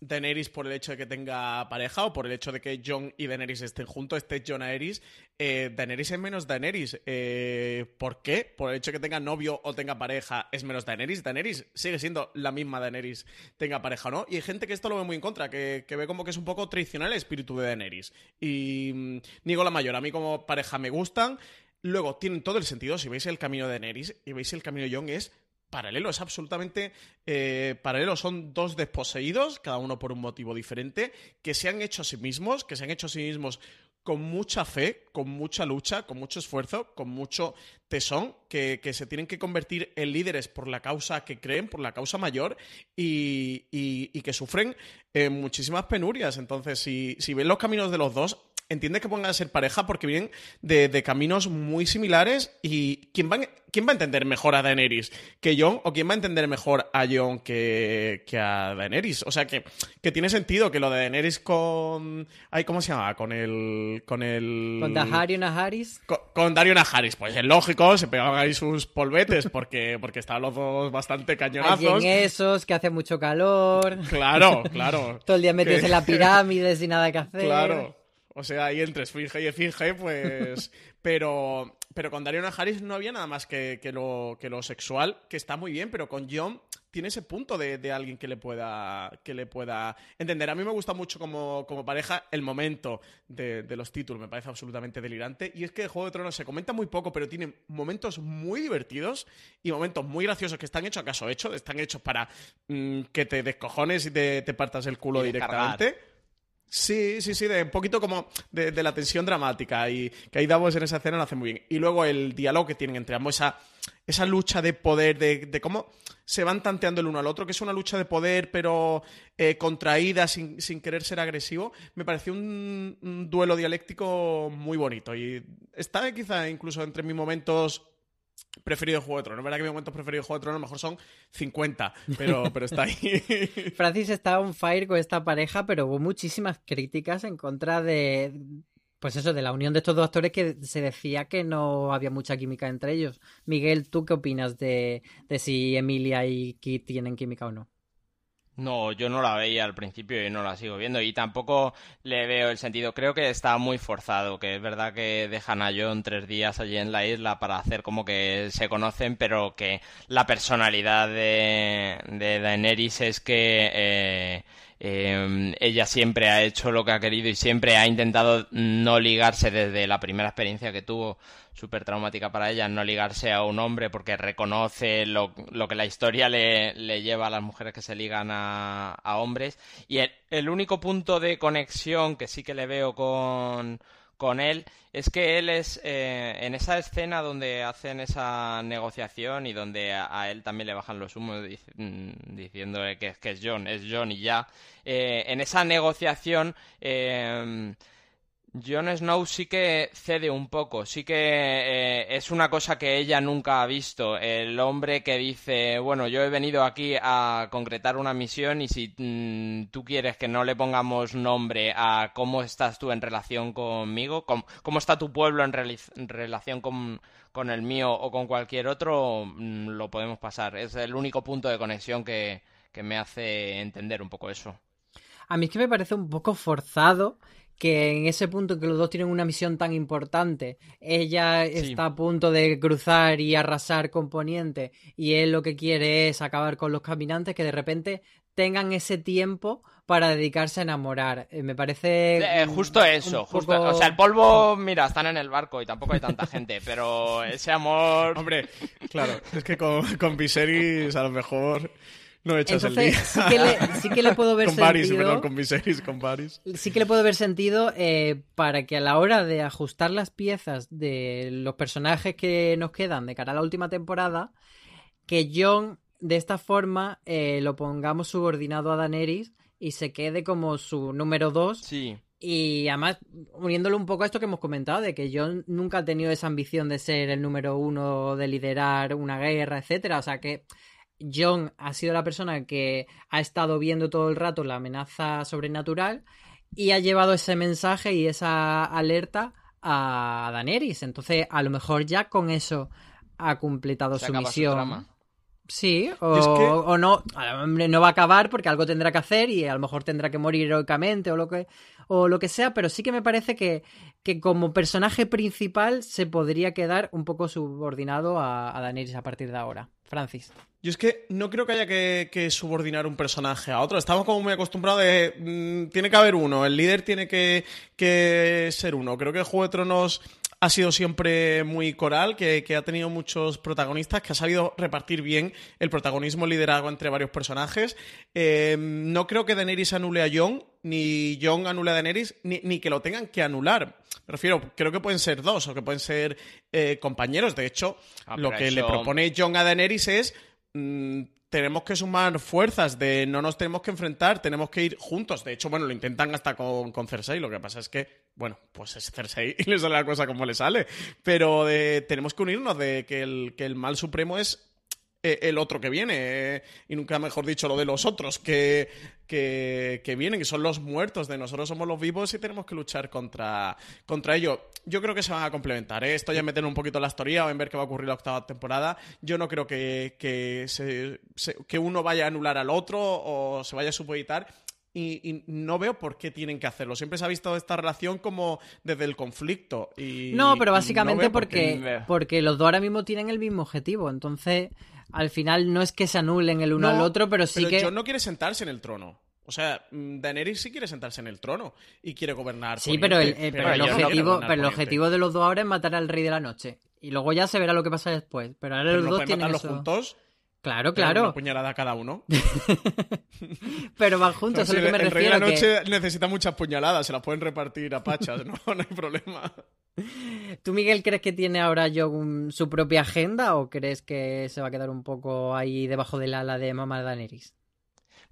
Daenerys por el hecho de que tenga pareja o por el hecho de que Jon y Daenerys estén juntos, este Jon Aerys, eh, Daenerys es menos Daenerys. Eh, ¿Por qué? Por el hecho de que tenga novio o tenga pareja es menos Daenerys. Daenerys sigue siendo la misma Daenerys, tenga pareja o no. Y hay gente que esto lo ve muy en contra, que, ve como que es un poco tradicional el espíritu de Daenerys. Y mm, niego la mayor, a mí como pareja me gustan. Luego, tienen todo el sentido, si veis el camino de Daenerys y veis el camino de Jon, es paralelo, es absolutamente eh, paralelo. Son dos desposeídos, cada uno por un motivo diferente, que se han hecho a sí mismos, que se han hecho a sí mismos con mucha fe, con mucha lucha, con mucho esfuerzo, con mucho tesón, que, que se tienen que convertir en líderes por la causa que creen, por la causa mayor, y, y- que sufren eh, muchísimas penurias. Entonces, si, si ven los caminos de los dos, entiende que pongan a ser pareja porque vienen de, de caminos muy similares y ¿quién va, ¿quién va a entender mejor a Daenerys que Jon o quién va a entender mejor a Jon que, que a Daenerys? O sea que, que tiene sentido que lo de Daenerys con... Ay, ¿Cómo se llama? Con el... Con el... Con Dahario Naharis. Con, con Dario Najaris, pues es lógico, se pegaban ahí sus polvetes porque, porque estaban los dos bastante cañonazos. en esos, que hace mucho calor. Claro, claro. Todo el día metidos en la pirámide sin nada que hacer. Claro. O sea, ahí entre esfinge y esfinge, pues. pero, pero con Dario Najaris no había nada más que, que lo, que lo sexual, que está muy bien, pero con John tiene ese punto de, de alguien que le pueda que le pueda entender. A mí me gusta mucho como, como pareja el momento de, de los títulos, me parece absolutamente delirante. Y es que el Juego de Tronos se comenta muy poco, pero tiene momentos muy divertidos y momentos muy graciosos que están hechos, acaso hechos, están hechos para mm, que te descojones y te, te partas el culo Y descargar. Sí, sí, sí, de un poquito como de, de la tensión dramática y que ahí Davos en esa escena lo hace muy bien. Y luego el diálogo que tienen entre ambos, esa, esa lucha de poder, de, de cómo se van tanteando el uno al otro, que es una lucha de poder pero eh, contraída sin, sin querer ser agresivo, me pareció un, un duelo dialéctico muy bonito y está quizá incluso entre mis momentos preferidos de Juego de Tronos. Es verdad que mis momentos preferidos de Juego de Tronos a lo mejor son 50, pero, pero está ahí. Francis está on fire con esta pareja, pero hubo muchísimas críticas en contra de. Pues eso, de la unión de estos dos actores que se decía que no había mucha química entre ellos. Miguel, ¿tú qué opinas de, de si Emilia y Kit tienen química o no? No, yo no la veía al principio y no la sigo viendo y tampoco le veo el sentido. Creo que está muy forzado, que es verdad que dejan a Jon tres días allí en la isla para hacer como que se conocen, pero que la personalidad de, de Daenerys es que eh, eh, ella siempre ha hecho lo que ha querido y siempre ha intentado no ligarse desde la primera experiencia que tuvo súper traumática para ella, no ligarse a un hombre porque reconoce lo, lo que la historia le, le lleva a las mujeres que se ligan a, a hombres. Y el único punto de conexión que sí que le veo con, con él es que él es eh, en esa escena donde hacen esa negociación y donde a, él también le bajan los humos dic- mm, diciendo que, que es John, es John y ya. Eh, en esa negociación eh, Jon Snow sí que cede un poco, sí que eh, es una cosa que ella nunca ha visto. El hombre que dice, bueno, yo he venido aquí a concretar una misión y si mm, tú quieres que no le pongamos nombre a cómo estás tú en relación conmigo, cómo, está tu pueblo en relación con, con el mío o con cualquier otro, mm, lo podemos pasar. Es el único punto de conexión que, que me hace entender un poco eso. A mí es que me parece un poco forzado que en ese punto en que los dos tienen una misión tan importante, ella Sí. está a punto de cruzar y arrasar con Poniente y él lo que quiere es acabar con los caminantes, que de repente tengan ese tiempo para dedicarse a enamorar. Eh, me parece... Eh, justo eso, justo. O sea, el polvo, mira, están en el barco y tampoco hay tanta gente, pero ese amor. Hombre, claro, es que con, con Viserys a lo mejor no echas el sí que, le, sí que le puedo ver con sentido... perdón, con Viserys, con Varys. sí que le puedo ver sentido eh, para que a la hora de ajustar las piezas de los personajes que nos quedan de cara a la última temporada, que Jon de esta forma eh, lo pongamos subordinado a Daenerys y se quede como su número dos Sí. y además uniéndolo un poco a esto que hemos comentado de que Jon nunca ha tenido esa ambición de ser el número uno, de liderar una guerra, etcétera, o sea que Jon ha sido la persona que ha estado viendo todo el rato la amenaza sobrenatural y ha llevado ese mensaje y esa alerta a Daenerys. Entonces, a lo mejor ya con eso ha completado Se su misión. Sí, o, Y es que- o no, no va a acabar porque algo tendrá que hacer y a lo mejor tendrá que morir heroicamente o lo que, o lo que sea, pero sí que me parece que, que como personaje principal se podría quedar un poco subordinado a, a Daenerys a partir de ahora. Francis. Yo es que no creo que haya que, que subordinar un personaje a otro. Estamos como muy acostumbrados de... mm, tiene que haber uno, el líder tiene que, que ser uno. Creo que Juego de Tronos ha sido siempre muy coral, que, que ha tenido muchos protagonistas, que ha sabido repartir bien el protagonismo y liderazgo entre varios personajes. Eh, no creo que Daenerys anule a Jon, ni Jon anule a Daenerys, ni, ni que lo tengan que anular. Me refiero, creo que pueden ser dos o que pueden ser eh, compañeros. De hecho, Ah, lo que le propone Jon a Daenerys es mm, tenemos que sumar fuerzas, de no nos tenemos que enfrentar, tenemos que ir juntos. De hecho, bueno, lo intentan hasta con, con Cersei. Lo que pasa es que, bueno, pues es Cersei y le sale la cosa como le sale. Pero tenemos que unirnos de que el, que el mal supremo es eh, el otro que viene. eh, y nunca mejor dicho lo de los otros que, que, que vienen, que son los muertos. De nosotros somos los vivos y tenemos que luchar contra, contra ello. Yo creo que se van a complementar. ¿eh? Esto ya meter un poquito la historia o en ver qué va a ocurrir la octava temporada. Yo no creo que, que, que uno vaya a anular al otro o se vaya a supeditar. Y, y no veo por qué tienen que hacerlo. Siempre se ha visto esta relación como desde el conflicto. Y, No, pero básicamente porque, porque los dos ahora mismo tienen el mismo objetivo. Entonces, al final no es que se anulen el uno No, al otro, pero sí que. Jon no quiere sentarse en el trono. O sea, mm, Daenerys sí quiere sentarse en el trono y quiere gobernar. Sí, pero el, eh, pero el no quiero objetivo, pero el objetivo de los dos ahora es matar al rey de la noche. Y luego ya se verá lo que pasa después. Pero ahora Pero los dos tienen matarlos eso. juntos. Claro, claro. Una puñalada a cada uno. Pero van juntos, No, es lo que me el rey de refiero. la que- noche necesita muchas puñaladas, se las pueden repartir a pachas, no, no hay problema. ¿Tú, Miguel, crees que tiene ahora Jon su propia agenda o crees que se va a quedar un poco ahí debajo del ala de Mamá Daenerys?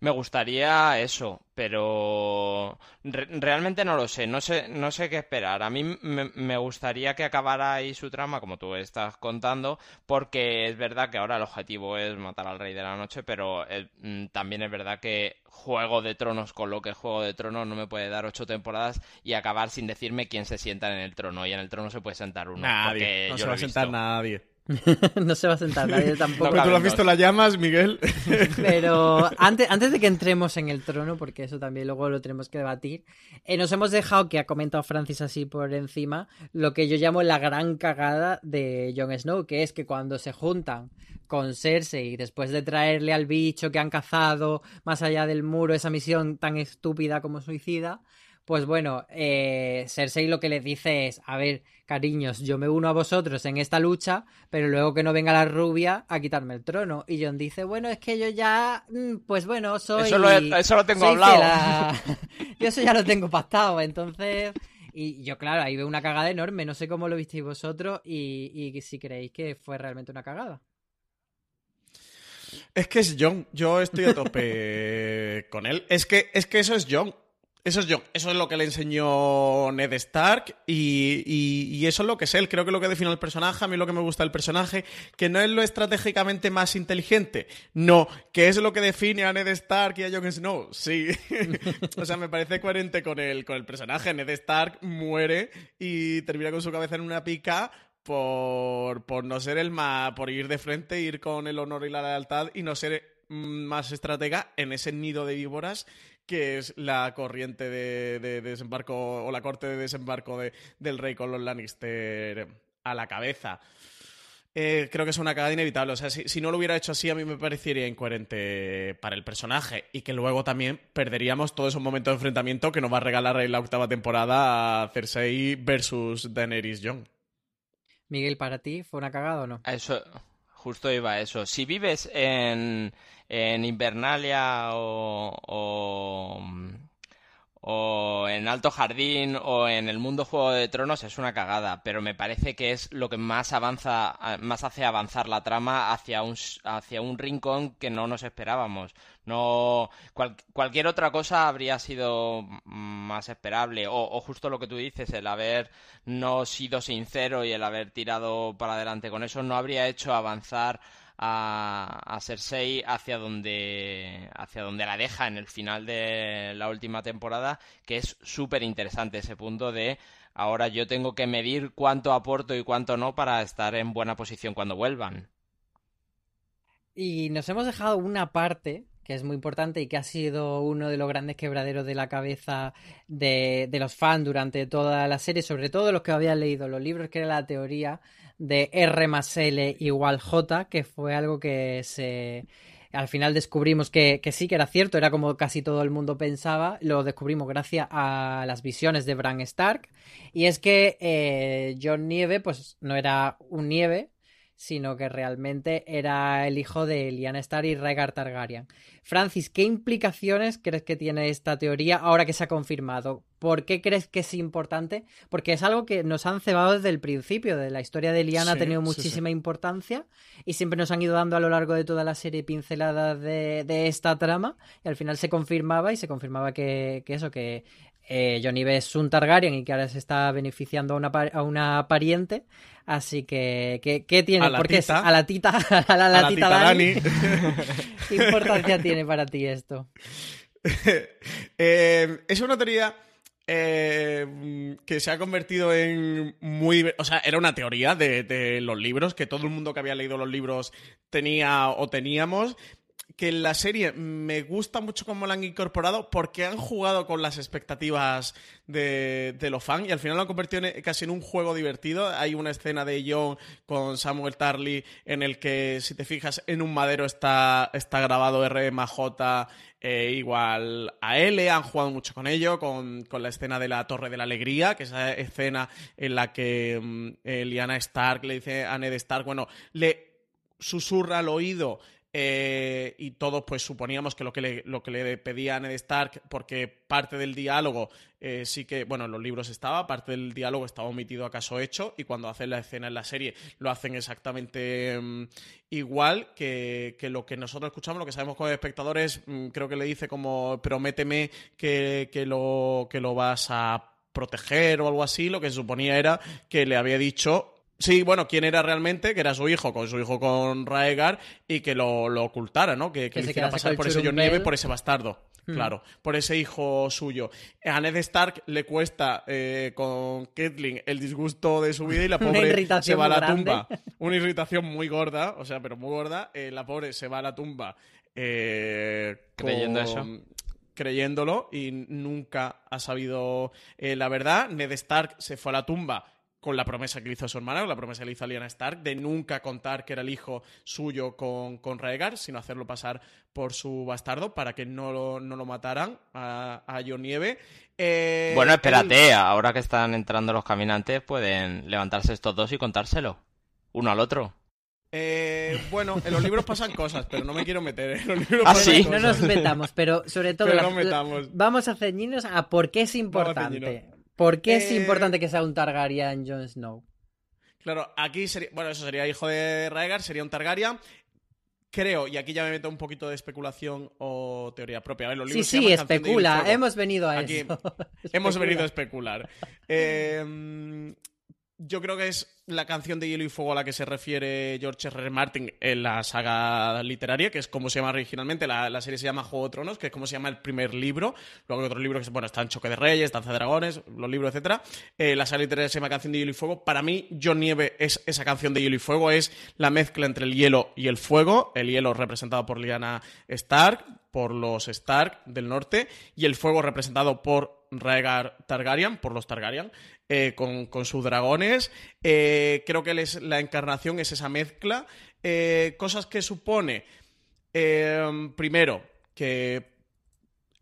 Me gustaría eso, pero re- realmente no lo sé, no sé, no sé qué esperar. A mí me, me gustaría que acabara ahí su trama, como tú estás contando, porque es verdad que ahora el objetivo es matar al Rey de la Noche, pero eh, mm, también es verdad que Juego de Tronos, con lo que Juego de Tronos, no me puede dar ocho temporadas y acabar sin decirme quién se sienta en el trono. Y en el trono se puede sentar uno. Nadie. No yo se va a sentar nadie. no se va a sentar nadie tampoco. Pero tú lo has visto las llamas, Miguel. Pero antes, antes de que entremos en el trono, porque eso también luego lo tenemos que debatir, eh, nos hemos dejado, que ha comentado Francis así por encima, lo que yo llamo la gran cagada de Jon Snow, que es que cuando se juntan con Cersei, después de traerle al bicho que han cazado más allá del muro, esa misión tan estúpida como suicida, pues bueno, eh, Cersei lo que le dice es, a ver, cariños, yo me uno a vosotros en esta lucha, pero luego que no venga la rubia a quitarme el trono. Y Jon dice, bueno, es que yo ya, mm, pues bueno, soy... Eso lo he- eso lo tengo hablado. yo eso ya lo tengo pactado, entonces... Y yo, claro, ahí veo una cagada enorme, no sé cómo lo visteis vosotros y, y si creéis que fue realmente una cagada. Es que es John. Yo estoy a tope con él. Es que, es que eso es John. Eso es John. Eso es lo que le enseñó Ned Stark y, y- eso es lo que es él. Creo que lo que define al personaje, a mí lo que me gusta del personaje, que no es lo estratégicamente más inteligente. No, que es lo que define a Ned Stark y a Jon Snow. Sí. o sea, me parece coherente con el, con el personaje. Ned Stark muere y termina con su cabeza en una pica por, por no ser el más, por ir de frente, ir con el honor y la lealtad y no ser mm, más estratega en ese nido de víboras que es la corriente de, de desembarco o la corte de desembarco de- del rey con los Lannister a la cabeza. Eh, creo que es una cagada inevitable. O sea, si, si no lo hubiera hecho así, a mí me parecería incoherente para el personaje. Y que luego también perderíamos todos esos momentos de enfrentamiento que nos va a regalar en la octava temporada a Cersei versus Daenerys Jon. Miguel, ¿para ti fue una cagada o no? Eso, justo iba a eso. Si vives en, en Invernalia o, o, o en Alto Jardín o en el mundo Juego de Tronos es una cagada, pero me parece que es lo que más avanza, más hace avanzar la trama hacia un, hacia un rincón que no nos esperábamos. No, cual- cualquier otra cosa habría sido más esperable, o, o justo lo que tú dices, el haber no sido sincero y el haber tirado para adelante con eso no habría hecho avanzar a, a Cersei hacia donde, hacia donde la deja en el final de la última temporada, que es súper interesante ese punto de ahora yo tengo que medir cuánto aporto y cuánto no para estar en buena posición cuando vuelvan. Y nos hemos dejado una parte que es muy importante y que ha sido uno de los grandes quebraderos de la cabeza de, de los fans durante toda la serie, sobre todo los que habían leído los libros, que era la teoría de R más L igual J, que fue algo que se al final descubrimos que, que, sí que era cierto, era como casi todo el mundo pensaba, lo descubrimos gracias a las visiones de Bran Stark, y es que eh, John Nieve pues no era un Nieve, sino que realmente era el hijo de Lyanna Stark y Rhaegar Targaryen. Francis, ¿qué implicaciones crees que tiene esta teoría ahora que se ha confirmado? ¿Por qué crees que es importante? Porque es algo que nos han cebado desde el principio. De la historia de Lyanna sí, ha tenido muchísima sí, sí. importancia y siempre nos han ido dando a lo largo de toda la serie pinceladas de, de esta trama y al final se confirmaba y se confirmaba que, que eso, que eh, Johnny B es un Targaryen y que ahora se está beneficiando a una, a una pariente. Así que, ¿qué, qué tiene? A la Porque tita. es a la tita, a la, a la A la tita, tita Dani. Dani. ¿Qué importancia tiene para ti esto? Eh, es una teoría eh, que se ha convertido en muy... O sea, era una teoría de, de los libros, que todo el mundo que había leído los libros tenía o teníamos, que la serie me gusta mucho cómo la han incorporado porque han jugado con las expectativas de, de los fans y al final lo han convertido en, casi en un juego divertido. Hay una escena de John con Samuel Tarly en el que, si te fijas, en un madero está, está grabado RMJ eh, igual a L, han jugado mucho con ello, con, con, la escena de la Torre de la Alegría, que es esa escena en la que um, Lyanna Stark le dice a Ned Stark, bueno, le susurra al oído eh, y todos pues suponíamos que lo que le, lo que le pedía a Ned Stark, porque parte del diálogo eh, sí que, bueno, en los libros estaba, parte del diálogo estaba omitido acaso hecho, y cuando hacen la escena en la serie lo hacen exactamente um, igual que, que, lo que nosotros escuchamos, lo que sabemos como espectadores, um, creo que le dice como prométeme que, que, lo, que lo vas a proteger o algo así, lo que se suponía era que le había dicho Sí, bueno, quién era realmente, que era su hijo, con su hijo con Raegar, y que lo, lo ocultara, ¿no? Que, que, que le hiciera pasar por ese John Nieve, por ese bastardo. Mm. Claro, por ese hijo suyo. A Ned Stark le cuesta eh, con Catelyn el disgusto de su vida y la pobre se va a la tumba. Una irritación muy gorda, o sea, pero muy gorda. Eh, la pobre se va a la tumba. Eh, Creyendo con... eso creyéndolo y nunca ha sabido eh, la verdad. Ned Stark se fue a la tumba con la promesa que le hizo a su hermana, con la promesa que le hizo a Lyanna Stark, de nunca contar que era el hijo suyo con, con Raegar, sino hacerlo pasar por su bastardo para que no lo, no lo mataran a, a Jon Nieve. Eh, bueno, espérate, ahora que están entrando los caminantes, pueden levantarse estos dos y contárselo, uno al otro. Eh, bueno, en los libros pasan cosas, pero no me quiero meter. En los libros ¿Ah, sí? No nos metamos, pero sobre todo pero la, no metamos. vamos a ceñirnos a por qué es importante. ¿Por qué eh... es importante que sea un Targaryen Jon Snow? Claro, aquí sería. Bueno, eso sería hijo de Raegar, sería un Targaryen. Creo, y aquí ya me meto un poquito de especulación o teoría propia. A ver, los sí, sí, especula. Hemos venido a aquí eso. hemos venido a especular. Eh, yo creo que es la canción de Hielo y Fuego a la que se refiere George R. R. Martin en la saga literaria, que es como se llama originalmente. La, la, serie se llama Juego de Tronos, que es como se llama el primer libro. Luego hay otros libros que bueno, están Choque de Reyes, Danza de Dragones, los libros, etc. Eh, la saga literaria se llama Canción de Hielo y Fuego. Para mí, John Nieve es esa canción de Hielo y Fuego, es la mezcla entre el hielo y el fuego. El hielo representado por Lyanna Stark, por los Stark del norte, y el fuego representado por Rhaegar Targaryen, por los Targaryen, eh, con, con, sus dragones. Eh, creo que la encarnación es esa mezcla. Eh, cosas que supone, primero, que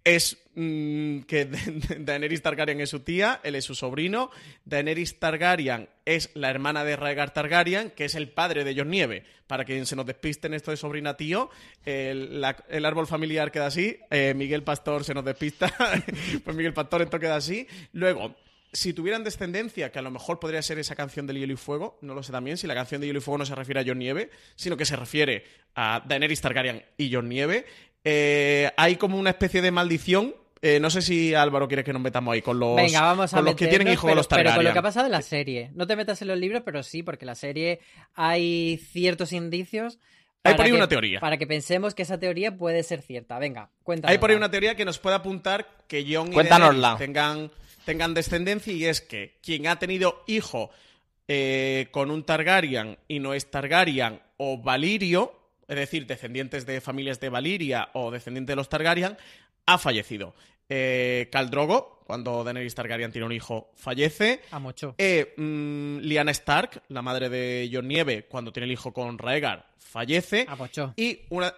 es mmm, que Daenerys Targaryen es su tía, él es su sobrino. Daenerys Targaryen es la hermana de Rhaegar Targaryen, que es el padre de Jon Nieve. Para quien se nos despiste en esto de sobrina tío, el, árbol familiar queda así. Eh, Miguel Pastor se nos despista, pues Miguel Pastor esto queda así. Luego, si tuvieran descendencia, que a lo mejor podría ser esa canción del Hielo y Fuego, no lo sé también, si la canción de Hielo y Fuego no se refiere a Jon Nieve, sino que se refiere a Daenerys Targaryen y Jon Nieve, eh, hay como una especie de maldición. Eh, no sé si Álvaro quiere que nos metamos ahí con los, Venga, vamos a con los que tienen hijos pero, los Targaryen. Pero con lo que ha pasado en la serie. No te metas en los libros, pero sí, porque en la serie hay ciertos indicios Hay Para por ahí que- una teoría. Para que pensemos que esa teoría puede ser cierta. Venga, cuéntanos. Hay por ahí una teoría que nos puede apuntar que Jon y. Daenerys tengan, tengan descendencia y es que quien ha tenido hijo eh, con un Targaryen y no es Targaryen o Valirio, es decir, descendientes de familias de Valiria o descendientes de los Targaryen, ha fallecido. Eh, Khal Drogo, cuando Daenerys Targaryen tiene un hijo, fallece. A Mocho. Eh, mm, Lyanna Stark, la madre de Jon Nieve, cuando tiene el hijo con Raegar, fallece. A Mocho. Y una...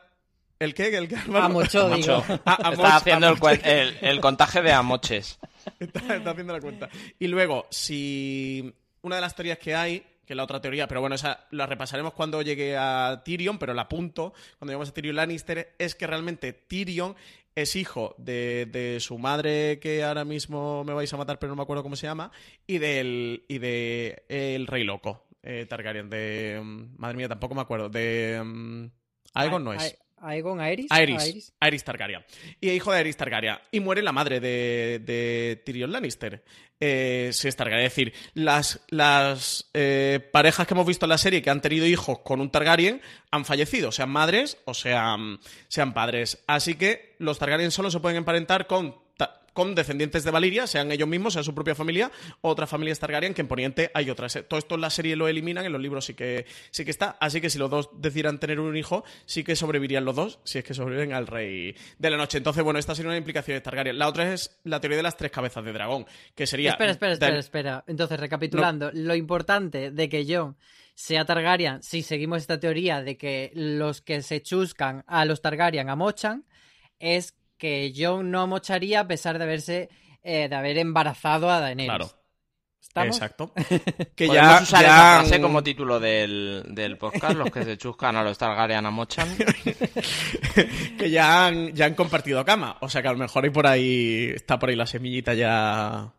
¿El qué? ¿El qué? A Mocho, digo. Macho, Ah, a está haciendo a el, el, el contaje de amoches. Está, está haciendo la cuenta. Y luego, si una de las teorías que hay, que la otra teoría, pero bueno, esa la repasaremos cuando llegue a Tyrion, pero la apunto, cuando lleguemos a Tyrion Lannister, es que realmente Tyrion es hijo de, de su madre, que ahora mismo me vais a matar, pero no me acuerdo cómo se llama, y del y de el rey loco, eh, Targaryen, de... mm, Madre mía, tampoco me acuerdo, de... mm, Aegon no es. Aegon, Aerys. Aerys, Aerys Targaryen. Y hijo de Aerys Targaryen. Y muere la madre de, de Tyrion Lannister. Eh, si es Targaryen. Es decir, las, las eh, parejas que hemos visto en la serie que han tenido hijos con un Targaryen han fallecido, sean madres o sean, sean padres. Así que los Targaryen solo se pueden emparentar con, con descendientes de Valiria, sean ellos mismos, sea su propia familia, o otras familias Targaryen, que en Poniente hay otras. Eh, Todo esto en la serie lo eliminan, en los libros sí que, sí que está. Así que si los dos decidieran tener un hijo, sí que sobrevivirían los dos, si es que sobreviven al rey de la noche. Entonces, bueno, esta sería una implicación de Targaryen. La otra es la teoría de las tres cabezas de dragón, que sería... Espera, espera, espera, espera. Entonces, recapitulando, lo importante de que Jon sea Targaryen, si seguimos esta teoría de que los que se chuscan a los Targaryen amochan, es que Jon no amocharía a pesar de haberse eh, de haber embarazado a Daenerys. Claro. ¿Estamos? Exacto. Que ya, usar ya esa frase como título del, del podcast, los que se chuscan a los Targaryen amochan. que ya han, ya han compartido cama. O sea que a lo mejor hay por ahí, está por ahí la semillita ya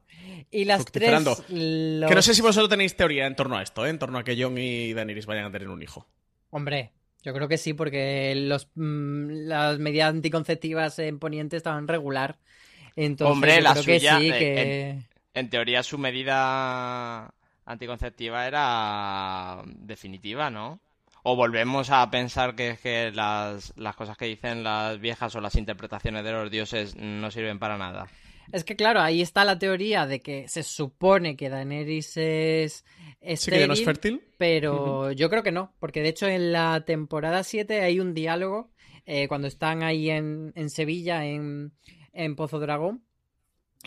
Y las tres... Los- Que no sé si vosotros tenéis teoría en torno a esto, ¿eh? en torno a que Jon y Daenerys vayan a tener un hijo. Hombre, yo creo que sí, porque los, mm, las medidas anticonceptivas en Poniente estaban regular. Entonces, Hombre, la que suya, sí, eh, que... En teoría, su medida anticonceptiva era definitiva, ¿no? O volvemos a pensar que, que las, las cosas que dicen las viejas o las interpretaciones de los dioses no sirven para nada. Es que claro, ahí está la teoría de que se supone que Daenerys es Sí que ya no es estéril, fértil. pero yo creo que no, porque de hecho en la temporada 7 hay un diálogo eh, cuando están ahí en, en Sevilla, en, en Pozo Dragón,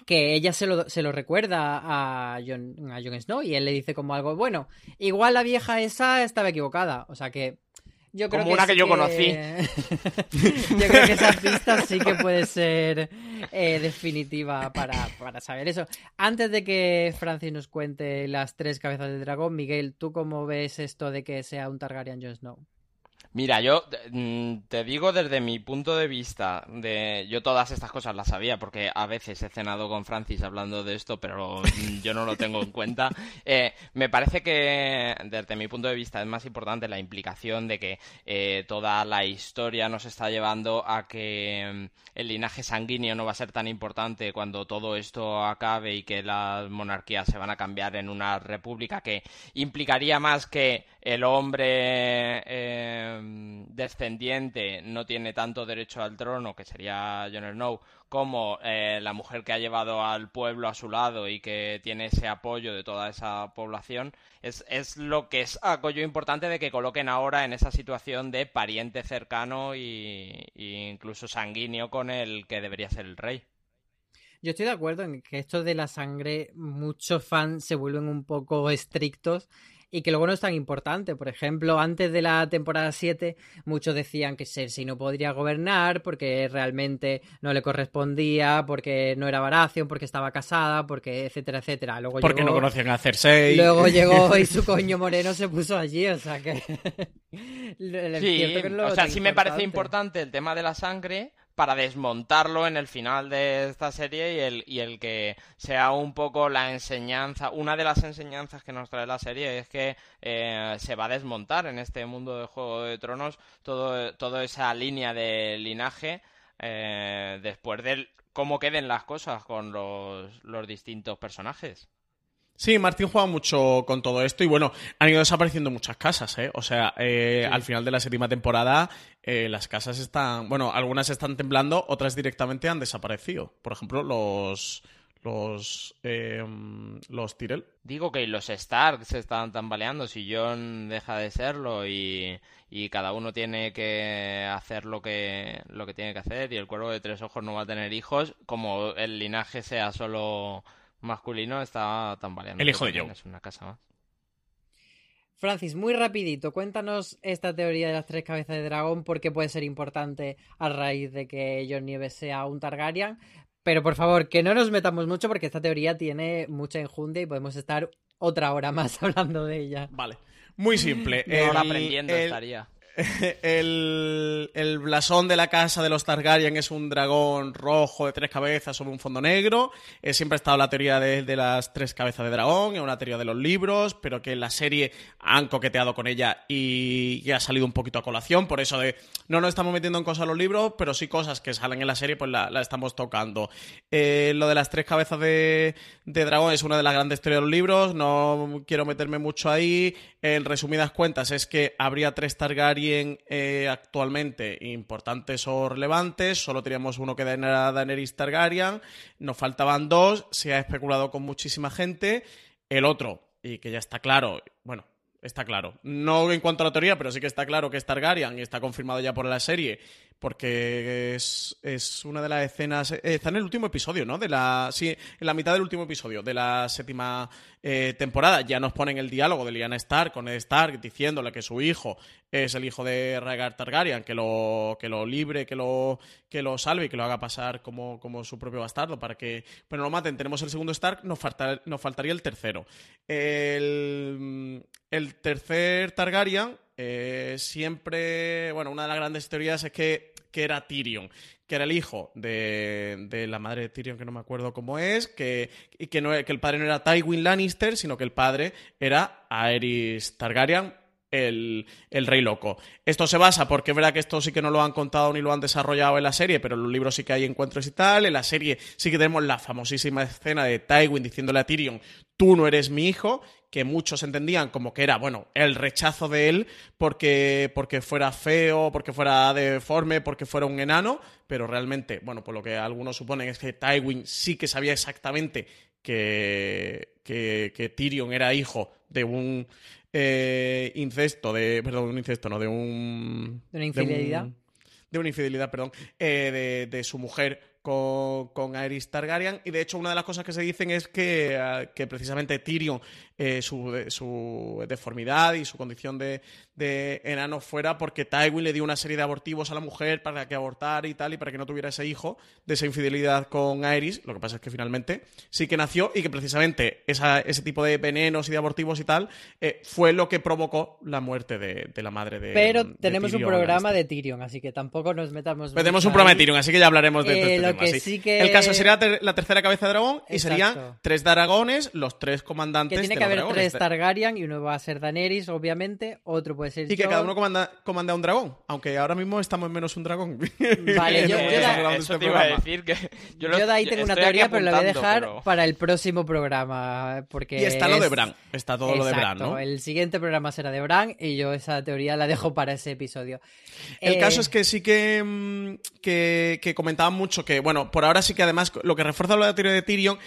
que ella se lo, se lo recuerda a Jon, a Jon Snow y él le dice como algo, bueno, igual la vieja esa estaba equivocada, o sea que yo creo Como una que yo conocí. yo creo que esa pista sí que puede ser eh, definitiva para, para saber eso. Antes de que Francis nos cuente las tres cabezas del dragón, Miguel, ¿tú cómo ves esto de que sea un Targaryen Jon Snow? Mira, yo mm, te digo desde mi punto de vista, de yo todas estas cosas las sabía porque a veces he cenado con Francis hablando de esto, pero mm, yo no lo tengo en cuenta. Eh, me parece que desde mi punto de vista es más importante la implicación de que eh, toda la historia nos está llevando a que mm, el linaje sanguíneo no va a ser tan importante cuando todo esto acabe y que las monarquías se van a cambiar en una república que implicaría más que el hombre eh, descendiente no tiene tanto derecho al trono, que sería Jon Snow, como eh, la mujer que ha llevado al pueblo a su lado y que tiene ese apoyo de toda esa población, es, es lo que es algo importante de que coloquen ahora en esa situación de pariente cercano y incluso sanguíneo con el que debería ser el rey. Yo estoy de acuerdo en que esto de la sangre, muchos fans se vuelven un poco estrictos y que luego no es tan importante. Por ejemplo, antes de la temporada 7, muchos decían que Cersei no podría gobernar porque realmente no le correspondía, porque no era Baratheon, porque estaba casada, porque etcétera, etcétera. Luego Porque llegó... no conocían a Cersei. Luego llegó y su coño moreno se puso allí, o sea que... Sí, que no o sea, sí me parece importante el tema de la sangre para desmontarlo en el final de esta serie y el, y el que sea un poco la enseñanza, una de las enseñanzas que nos trae la serie es que eh, se va a desmontar en este mundo de Juego de Tronos todo, toda esa línea de linaje eh, después de cómo queden las cosas con los, los distintos personajes. Sí, Martín juega mucho con todo esto y bueno, han ido desapareciendo muchas casas, ¿eh? O sea, eh, al final de la séptima temporada eh, las casas están, bueno, algunas están temblando, otras directamente han desaparecido. Por ejemplo, los los eh, los Tyrell. Digo que los Stark se están tambaleando si John deja de serlo y, y cada uno tiene que hacer lo que lo que tiene que hacer y el cuervo de tres ojos no va a tener hijos, como el linaje sea solo masculino, está tambaleando. El hijo de Jon. Es una casa más. Francis, muy rapidito, cuéntanos esta teoría de las tres cabezas de dragón porque puede ser importante a raíz de que Jon Nieves sea un Targaryen. Pero por favor, que no nos metamos mucho porque esta teoría tiene mucha enjundia y podemos estar otra hora más hablando de ella. Vale. Muy simple. Una hora El- aprendiendo el- estaría. el, el blasón de la casa de los Targaryen es un dragón rojo de tres cabezas sobre un fondo negro. Eh, siempre ha estado la teoría de, de las tres cabezas de dragón, es una teoría de los libros, pero que en la serie han coqueteado con ella y, y ha salido un poquito a colación. Por eso de no nos estamos metiendo en cosas los libros, pero sí cosas que salen en la serie, pues la, estamos tocando. Eh, lo de las tres cabezas de, de dragón es una de las grandes teorías de los libros. No quiero meterme mucho ahí. En resumidas cuentas, es que habría tres Targaryen eh, actualmente importantes o relevantes. Solo teníamos uno que era Daenerys Targaryen. Nos faltaban dos. Se ha especulado con muchísima gente. El otro, y que ya está claro, bueno, está claro. No en cuanto a la teoría, pero sí que está claro que es Targaryen y está confirmado ya por la serie. Porque es, es una de las escenas. eh, está en el último episodio, ¿no? De la. Sí, en la mitad del último episodio de la séptima eh, temporada. Ya nos ponen el diálogo de Lyanna Stark con Ned Stark diciéndole que su hijo es el hijo de Rhaegar Targaryen, que lo, que lo libre, que lo, que lo salve y que lo haga pasar como, como su propio bastardo para que pues, no lo maten. Tenemos el segundo Stark, nos, falta- nos faltaría el tercero. El, el tercer Targaryen eh, siempre, bueno, una de las grandes teorías es que, que era Tyrion, que era el hijo de, de la madre de Tyrion, que no me acuerdo cómo es, que, y que, no, que el padre no era Tywin Lannister, sino que el padre era Aerys Targaryen, el, el rey loco. Esto se basa porque es verdad que esto sí que no lo han contado ni lo han desarrollado en la serie, pero en los libros sí que hay encuentros y tal. En la serie sí que tenemos la famosísima escena de Tywin diciéndole a Tyrion, tú no eres mi hijo, que muchos entendían como que era, bueno, el rechazo de él porque, porque fuera feo, porque fuera deforme, porque fuera un enano, pero realmente, bueno, por lo que algunos suponen es que Tywin sí que sabía exactamente que, que, que Tyrion era hijo de un eh, incesto, de, perdón, un incesto, no, de un... ¿De una infidelidad? un- de una infidelidad, perdón, eh, de, de su mujer con, con Aerys Targaryen. Y de hecho, una de las cosas que se dicen es que, ah, que precisamente Tyrion, eh, su, su deformidad y su condición de, de enano fuera porque Tywin le dio una serie de abortivos a la mujer para que abortara y tal, y para que no tuviera ese hijo de esa infidelidad con Aerys. Lo que pasa es que finalmente sí que nació y que precisamente esa- ese tipo de venenos y de abortivos y tal eh, fue lo que provocó la muerte de, de la madre de. Pero de tenemos un programa de Tyrion, así que tampoco nos metamos. Pero tenemos un programa de. Tyrion, así que ya hablaremos de, de Eh, este lo tema, que sí. sí que- El caso sería la tercera cabeza de dragón y Exacto. serían tres dragones, los tres comandantes Que tiene de que haber dragones. tres Targaryen y uno va a ser Daenerys, obviamente, otro puede ser Y que Jon. cada uno comanda, comanda un dragón, aunque ahora mismo estamos en menos un dragón. Vale, yo- hablando de eso este te iba a decir que yo, de ahí tengo una estoy aquí teoría, pero la voy a apuntando, dejar pero- para el próximo programa. Porque Y está lo de es- Bran, está todo lo de Bran, Exacto, ¿no? El siguiente programa será de Bran y yo esa teoría la dejo para ese episodio. El Eh, caso es que sí que, mm, que, que comentaban mucho que, bueno, por ahora sí que además lo que refuerza lo de la teoría de Tyrion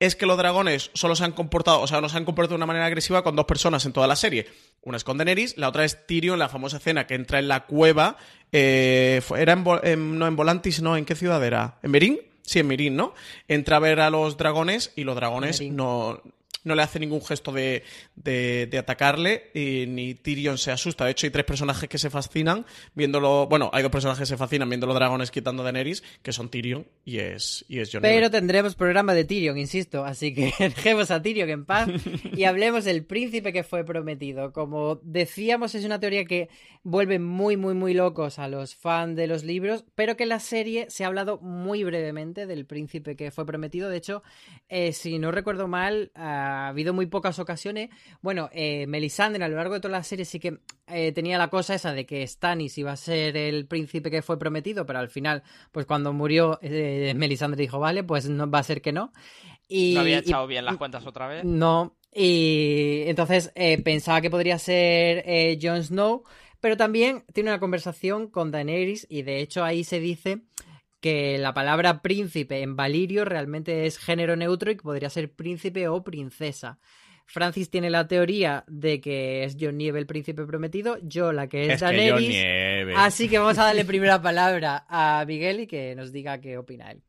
es que los dragones solo se han comportado, o sea, no se han comportado de una manera agresiva con dos personas en toda la serie. Una es con Daenerys, la otra es Tyrion, la famosa escena que entra en la cueva. eh, era en, no en Volantis, no, ¿en qué ciudad era? ¿En Merín? Sí, en Merín, ¿no? Entra a ver a los dragones y los dragones no, no le hace ningún gesto de, de- atacarle y ni Tyrion se asusta. De hecho, hay tres personajes que se fascinan viéndolo. Bueno, hay dos personajes que se fascinan viendo los dragones quitando a Daenerys, que son Tyrion y es, y es Pero tendremos programa de Tyrion, insisto, así que dejemos a Tyrion en paz y hablemos del príncipe que fue prometido. Como decíamos, es una teoría que vuelve muy, muy, muy locos a los fans de los libros, pero que en la serie se ha hablado muy brevemente del príncipe que fue prometido. De hecho, eh, si no recuerdo mal, ha habido muy pocas ocasiones. Bueno, eh, Melisandre a lo largo de toda la serie sí que eh, tenía la cosa esa de que Stannis iba a ser el príncipe que fue prometido, pero al final, pues cuando murió, eh, Melisandre dijo, vale, pues no va a ser que no. Y, ¿No había y- echado bien las cuentas otra vez? no, Y entonces eh, pensaba que podría ser Jon Snow, pero también tiene una conversación con Daenerys y de hecho ahí se dice que la palabra príncipe en Valirio realmente es género neutro y que podría ser príncipe o princesa. Francis tiene la teoría de que es John Nieve el príncipe prometido, yo la que es, Es Daenerys. Nieve. Así que vamos a darle primera palabra a Miguel y que nos diga qué opina él.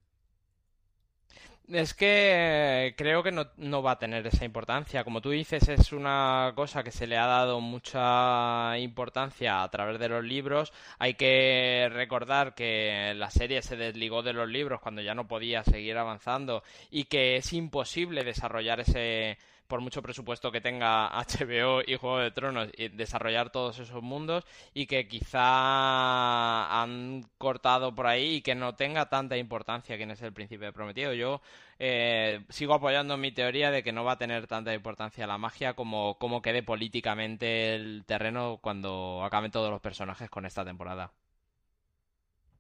Es que creo que no, no va a tener esa importancia. Como tú dices, es una cosa que se le ha dado mucha importancia a través de los libros. Hay que recordar que la serie se desligó de los libros cuando ya no podía seguir avanzando y que es imposible desarrollar ese, por mucho presupuesto que tenga HBO y Juego de Tronos, y desarrollar todos esos mundos y que quizá han cortado por ahí y que no tenga tanta importancia quién es el príncipe prometido. Yo eh, sigo apoyando mi teoría de que no va a tener tanta importancia la magia como, como quede políticamente el terreno cuando acaben todos los personajes con esta temporada.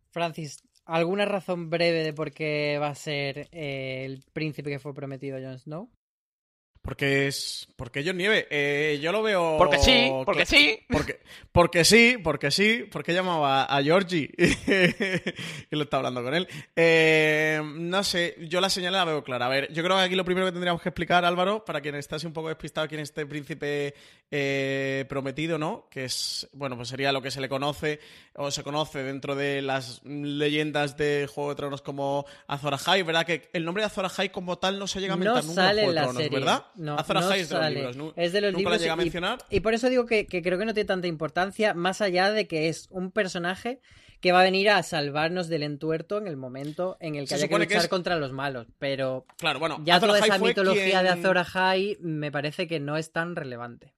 Francis, ¿alguna razón breve de por qué va a ser eh, el príncipe que fue prometido Jon Snow? Porque es. Porque John Nieve. Eh, yo lo veo. Porque sí, porque sí. Porque, porque sí, porque sí, porque llamaba a Georgie y lo está hablando con él. Eh, no sé, yo la señal la veo clara. A ver, yo creo que aquí lo primero que tendríamos que explicar, Álvaro, para quien esté así un poco despistado, quién es este príncipe eh, prometido, ¿no? Que es, bueno, pues sería lo que se le conoce o se conoce dentro de las leyendas de Juego de Tronos como Azor Ahai, ¿verdad? Que el nombre de Azor Ahai como tal no se llega a mentar No nunca en Juego en de Tronos, serie. ¿verdad? No, no es de los libros. nu- Es de los nunca libros la llega a y- mencionar. Y, por eso digo que, que creo que no tiene tanta importancia, más allá de que es un personaje que va a venir a salvarnos del entuerto en el momento en el que Se haya que luchar es- contra los malos. Pero Claro, bueno, ya Azor toda Ahai esa mitología de Azor Ahai me parece que no es tan relevante.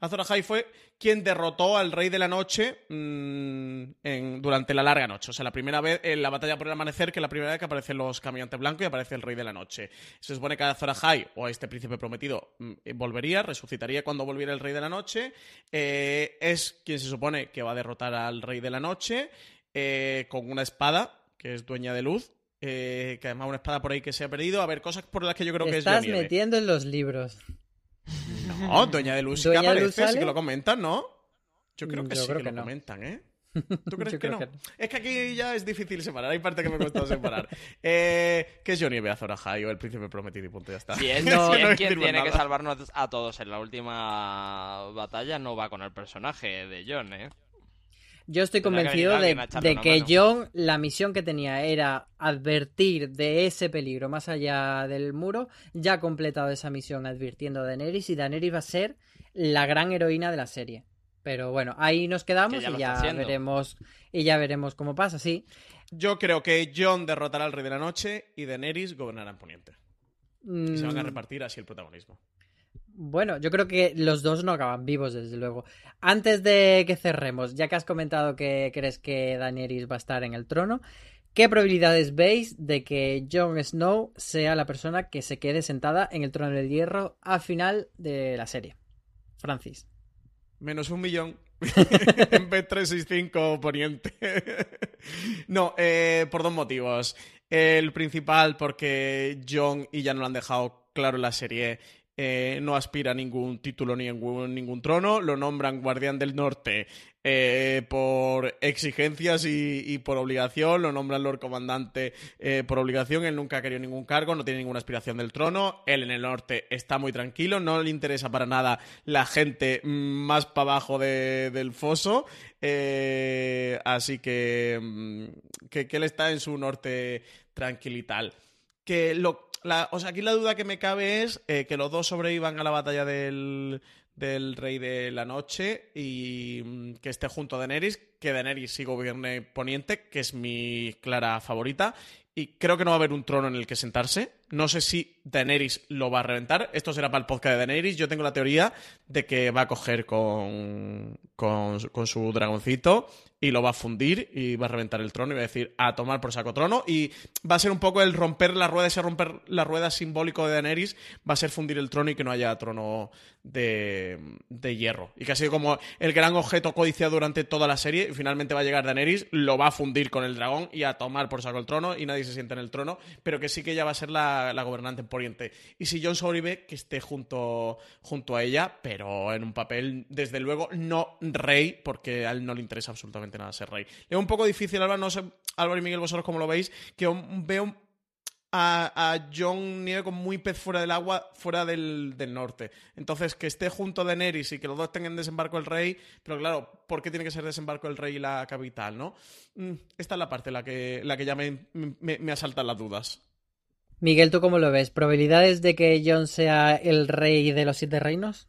Azor Ahai fue quien derrotó al Rey de la Noche mm, en- durante la larga noche. O sea, la primera vez en la batalla por el amanecer, que es la primera vez que aparecen los caminantes blancos y aparece el Rey de la Noche. Se supone que Azor Ahai, o este príncipe prometido, mm, volvería, resucitaría cuando volviera el Rey de la Noche. Eh, es quien se supone que va a derrotar al Rey de la Noche eh, con una espada, que es dueña de luz. eh, que además una espada por ahí que se ha perdido. A ver, cosas por las que yo creo Te que estás es Depp. metiendo en los libros. No, Dueña de Luz sí que ¿Dueña de Luz aparece, sí que lo comentan, ¿no? Yo creo que Yo sí creo que, que lo no. comentan, ¿eh? ¿Tú crees que no? que no. Es que aquí ya es difícil separar, hay parte que me cuesta separar. Eh, ¿Qué es Johnny B. Azor Ahai o el príncipe prometido y punto, ya está. Si es, No, es quien tiene que salvarnos a todos en la última batalla, no va con el personaje de John, ¿eh? Yo estoy convencido de, que mano. John, la misión que tenía era advertir de ese peligro más allá del muro. Ya ha completado esa misión advirtiendo a Daenerys y Daenerys va a ser la gran heroína de la serie. Pero bueno, ahí nos quedamos Que ya lo y ya veremos y ya veremos cómo pasa, sí. Yo creo que John derrotará al Rey de la Noche y Daenerys gobernará en Poniente. Y se van a Mm, repartir así el protagonismo. Bueno, yo creo que los dos no acaban vivos, desde luego. Antes de que cerremos, ya que has comentado que crees que Daenerys va a estar en el trono, ¿qué probabilidades veis de que Jon Snow sea la persona que se quede sentada en el trono del hierro al final de la serie? Francis. Menos un millón. en B365 Poniente. no, eh, por dos motivos. El principal, porque John, y ya no lo han dejado claro en la serie, eh, no aspira a ningún título ni a ningún, trono. Lo nombran Guardián del Norte eh, por exigencias y, por obligación. Lo nombran Lord Comandante eh, por obligación. Él nunca ha querido ningún cargo, no tiene ninguna aspiración del trono. Él en el norte está muy tranquilo, no le interesa para nada la gente más para abajo de- del foso. Así que, mm, que, que él está en su norte tranquilo y tal. Que lo, la- o sea, aquí la duda que me cabe es eh, que los dos sobrevivan a la batalla del, del Rey de la Noche y mm, que esté junto a Daenerys, que Daenerys sí gobierne Poniente, que es mi clara favorita. Y creo que no va a haber un trono en el que sentarse. No sé si Daenerys lo va a reventar. Esto será para el podcast de Daenerys. Yo tengo la teoría de que va a coger con, con, con su dragoncito y lo va a fundir y va a reventar el trono y va a decir a tomar por saco trono. Y va a ser un poco el romper la rueda, ese romper la rueda simbólico de Daenerys. Va a ser fundir el trono y que no haya trono de, de hierro. Y que ha sido como el gran objeto codiciado durante toda la serie. Y finalmente va a llegar Daenerys, lo va a fundir con el dragón y a tomar por saco el trono y nadie se sienta en el trono. Pero que sí que ya va a ser la, la, gobernante en Poniente. Y si Jon sobrevive, que esté junto, junto a ella, pero en un papel, desde luego, no rey, porque a él no le interesa absolutamente nada ser rey. Es un poco difícil, Álvaro, no sé, Álvaro y Miguel, vosotros cómo lo veis, que veo a, Jon Nieve como muy pez fuera del agua, fuera del, norte. Entonces, que esté junto a Daenerys y que los dos tengan desembarco el rey, pero claro, ¿por qué tiene que ser desembarco el rey y la capital, no? Mm, esta es la parte la que, la que ya me, me, me asaltan las dudas. Miguel, ¿tú cómo lo ves? ¿Probabilidades de que Jon sea el rey de los siete reinos?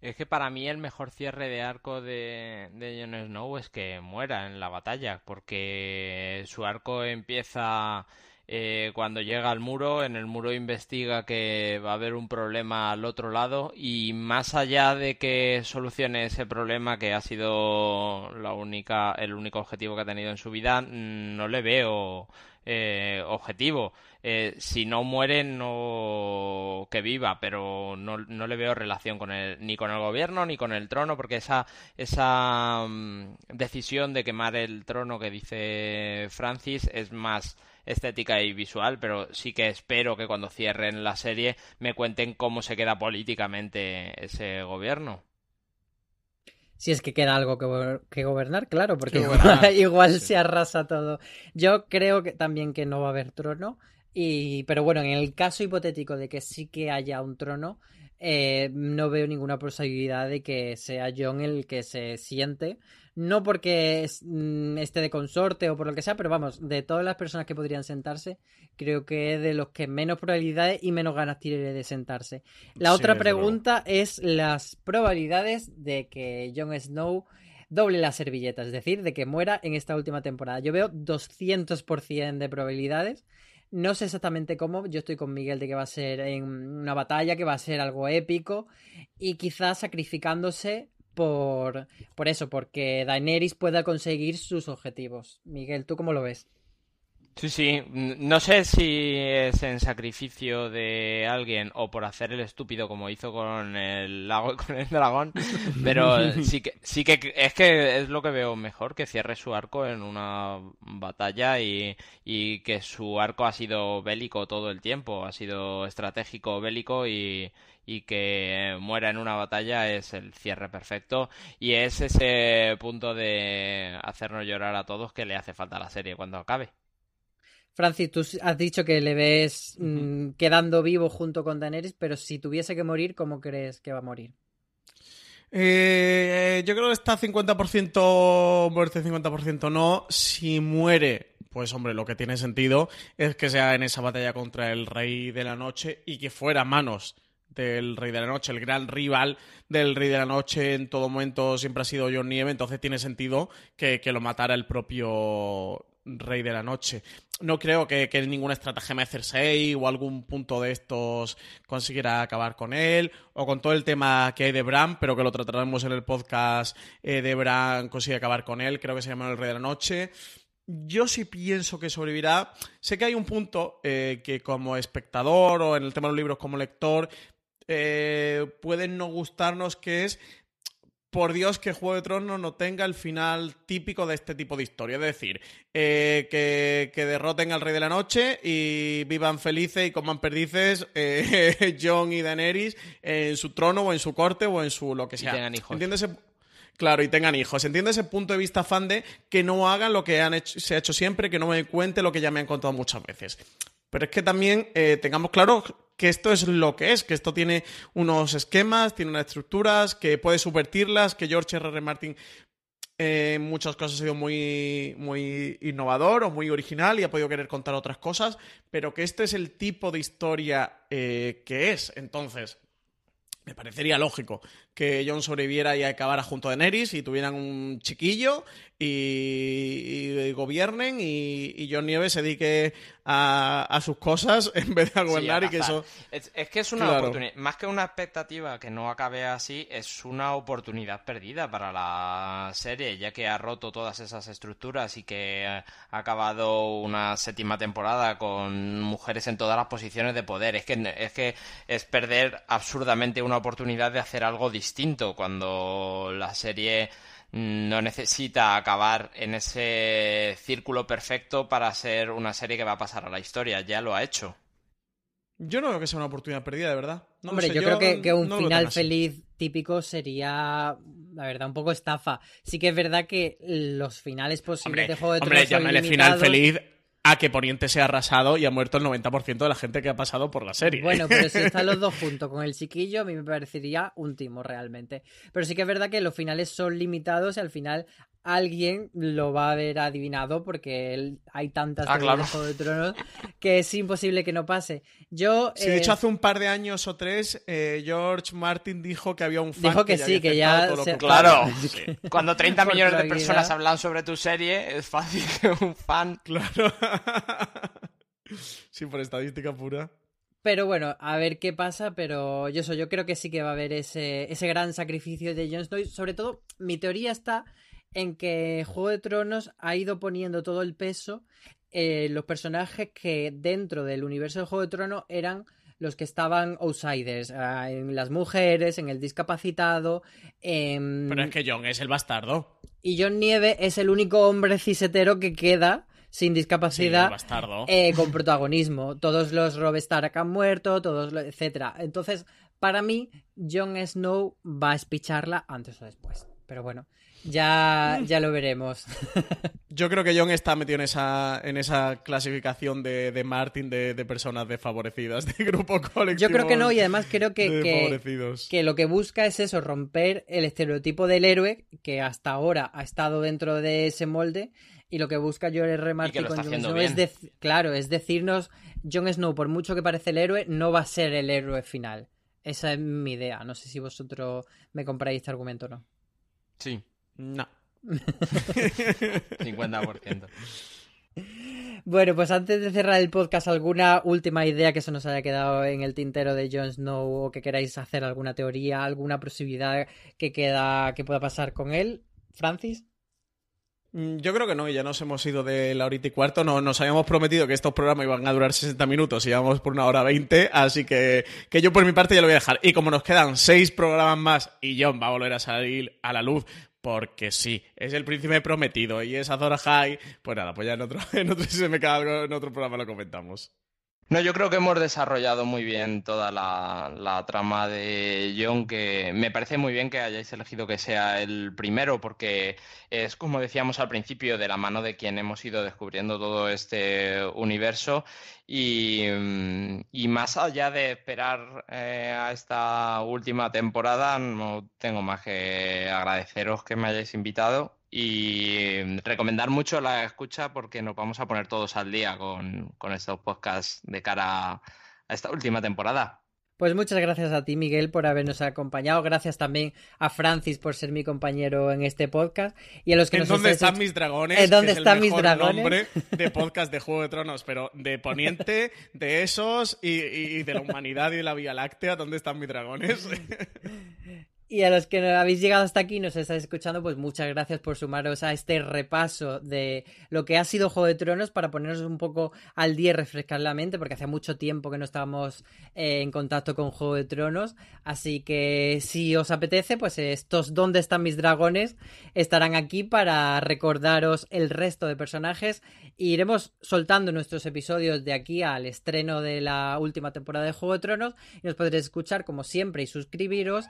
Es que para mí el mejor cierre de arco de, de Jon Snow es que muera en la batalla, porque su arco empieza eh, cuando llega al muro, en el muro investiga que va a haber un problema al otro lado y más allá de que solucione ese problema que ha sido la única, el único objetivo que ha tenido en su vida, no le veo eh, objetivo. Eh, si no muere, no que viva, pero no, no, le veo relación con el, ni con el gobierno ni con el trono, porque esa, esa mm, decisión de quemar el trono que dice Francis es más estética y visual, pero sí que espero que cuando cierren la serie me cuenten cómo se queda políticamente ese gobierno. Si es que queda algo que, gobernar, claro, porque igual, se arrasa todo. Yo creo que también que no va a haber trono. Y, pero bueno, en el caso hipotético de que sí que haya un trono, eh, no veo ninguna posibilidad de que sea John el que se siente no porque mm, esté de consorte o por lo que sea, pero vamos, de todas las personas que podrían sentarse, creo que es de los que menos probabilidades y menos ganas tiene de sentarse. La otra pregunta es las probabilidades de que Jon Snow doble la servilleta, es decir, de que muera en esta última temporada. Yo veo 200% de probabilidades. No sé exactamente cómo, yo estoy con Miguel de que va a ser en una batalla, que va a ser algo épico y quizás sacrificándose por, por eso, porque Daenerys pueda conseguir sus objetivos. Miguel, ¿tú cómo lo ves? Sí, sí, no sé si es en sacrificio de alguien o por hacer el estúpido como hizo con el lago y con el dragón, pero sí que, sí que es que es lo que veo mejor, que cierre su arco en una batalla y, y que su arco ha sido bélico todo el tiempo, ha sido estratégico bélico y, y que muera en una batalla es el cierre perfecto y es ese punto de hacernos llorar a todos que le hace falta a la serie cuando acabe. Francis, tú has dicho que le ves mm, quedando vivo junto con Daenerys, pero si tuviese que morir, ¿cómo crees que va a morir? Eh, yo creo que está 50% muerte, 50% no. Si muere, pues hombre, lo que tiene sentido es que sea en esa batalla contra el Rey de la Noche y que fuera manos del Rey de la Noche, el gran rival del Rey de la Noche en todo momento siempre ha sido John Nieve, entonces tiene sentido que, lo matara el propio Rey de la Noche. No creo que, que ninguna estrategia de Cersei o algún punto de estos consiguiera acabar con él, o con todo el tema que hay de Bran, pero que lo trataremos en el podcast eh, de Bran consigue acabar con él, creo que se llama el Rey de la Noche. Yo sí pienso que sobrevivirá. Sé que hay un punto eh, que como espectador o en el tema de los libros como lector eh, pueden no gustarnos, que es por Dios que Juego de Tronos no tenga el final típico de este tipo de historia. Es decir, eh, que, derroten al Rey de la Noche y vivan felices y coman perdices eh, Jon y Daenerys en su trono o en su corte o en su lo que sea. Y tengan hijos. ¿Entiendes? Claro, y tengan hijos. Entiende ese punto de vista fan de que no hagan lo que han hecho, se ha hecho siempre, que no me cuente lo que ya me han contado muchas veces. Pero es que también tengamos claro que esto es lo que es, que esto tiene unos esquemas, tiene unas estructuras, que puede subvertirlas, que George R. R. Martin eh, en muchas cosas ha sido muy, muy innovador o muy original y ha podido querer contar otras cosas, pero que este es el tipo de historia eh, que es. Entonces, me parecería lógico que John sobreviviera y acabara junto a Daenerys y tuvieran un chiquillo y, gobiernen y, y, John Nieves se dedique a, sus cosas en vez de a gobernar y que eso... Es, que es una oportunidad, más que una expectativa que no acabe así, es una oportunidad perdida para la serie, ya que ha roto todas esas estructuras y que ha acabado una séptima temporada con mujeres en todas las posiciones de poder. Es que es, que es perder absurdamente una oportunidad de hacer algo distinto cuando la serie no necesita acabar en ese círculo perfecto para ser una serie que va a pasar a la historia, ya lo ha hecho. Yo no creo que sea una oportunidad perdida, de verdad. No Hombre, sé, yo, creo que, que un no final feliz típico sería, la verdad, un poco estafa. Sí que es verdad que los finales posibles Hombre, de Juego de hombre Tronos son llámale final feliz a que Poniente sea arrasado y ha muerto el 90% de la gente que ha pasado por la serie. Bueno, pero si están los dos juntos con el chiquillo, a mí me parecería un timo realmente. Pero sí que es verdad que los finales son limitados y al final alguien lo va a haber adivinado porque él- hay tantas Ah, claro. de Juego de Tronos que es imposible que no pase. Yo Sí, de eh, hecho, hace un par de años o tres, eh, George Martin dijo que había un fan Dijo que ya sí, había que ya se- que- Claro, Sí. cuando 30 Por millones de personas hablan sobre tu serie, es fácil que un fan... Claro. sí, por estadística pura. Pero bueno, a ver qué pasa, pero yo, eso, yo creo que sí que va a haber ese, ese gran sacrificio de Jon Snow. Sobre todo, mi teoría está en que Juego de Tronos ha ido poniendo todo el peso en los personajes que dentro del universo de Juego de Tronos eran los que estaban outsiders, ah, en las mujeres, en el discapacitado, en... Pero es que John es el bastardo. y John Nieve es el único hombre cisetero que queda sin Sí, discapacidad bastardo. eh, con protagonismo. Todos los Rob Stark han muerto, todos, lo- etcétera. Entonces, para mí, Jon Snow va a espicharla antes o después. Pero bueno, ya, ya lo veremos. Yo creo que John está metido en esa, en esa clasificación de, de Martin de, de personas desfavorecidas, de grupo colectivo. Yo creo que no, y además creo que, que, lo que busca es eso, romper el estereotipo del héroe que hasta ahora ha estado dentro de ese molde. Y lo que busca George R. Martin con está Jon haciendo Snow es, claro, es decirnos, Jon Snow, por mucho que parece el héroe, no va a ser el héroe final. Esa es mi idea. No sé si vosotros me compráis este argumento o no. Sí, No. 50%. Bueno, pues antes de cerrar el podcast, ¿alguna última idea que se nos haya quedado en el tintero de Jon Snow o que queráis hacer alguna teoría, alguna posibilidad que queda que pueda pasar con él? Francis. Mm, Yo creo que no, y ya nos hemos ido de la horita y cuarto. No, nos habíamos prometido que estos programas iban a durar 60 minutos y vamos por una hora 20, así que, que yo por mi parte ya lo voy a dejar. Y como nos quedan seis programas más y John va a volver a salir a la luz, porque sí, es el príncipe prometido y es Azor High, pues nada, pues ya en otro, en otro, se me en otro programa lo comentamos. No, yo creo que hemos desarrollado muy bien toda la, trama de John, que me parece muy bien que hayáis elegido que sea el primero, porque es como decíamos al principio, de la mano de quien hemos ido descubriendo todo este universo. Y, mm, más allá de esperar eh, a esta última temporada, no tengo más que agradeceros que me hayáis invitado y recomendar mucho la escucha porque nos vamos a poner todos al día con, con estos podcasts de cara a esta última temporada. Pues muchas gracias a ti, Miguel, por habernos acompañado. Gracias también a Francis por ser mi compañero en este podcast. Y a los que ¿En nos dónde estáis están mis dragones? ¿En dónde es están el mis dragones? nombre de podcast de Juego de Tronos, pero de Poniente, de esos y, y- y de la humanidad y de la Vía Láctea, ¿dónde están mis dragones? Y a los que habéis llegado hasta aquí y nos estáis escuchando, pues muchas gracias por sumaros a este repaso de lo que ha sido Juego de Tronos para ponernos un poco al día y refrescar la mente, porque hace mucho tiempo que no estábamos eh, en contacto con Juego de Tronos. Así que si os apetece, pues estos ¿Dónde están mis dragones? estarán aquí para recordaros el resto de personajes. E iremos soltando nuestros episodios de aquí al estreno de la última temporada de Juego de Tronos y nos podréis escuchar como siempre y suscribiros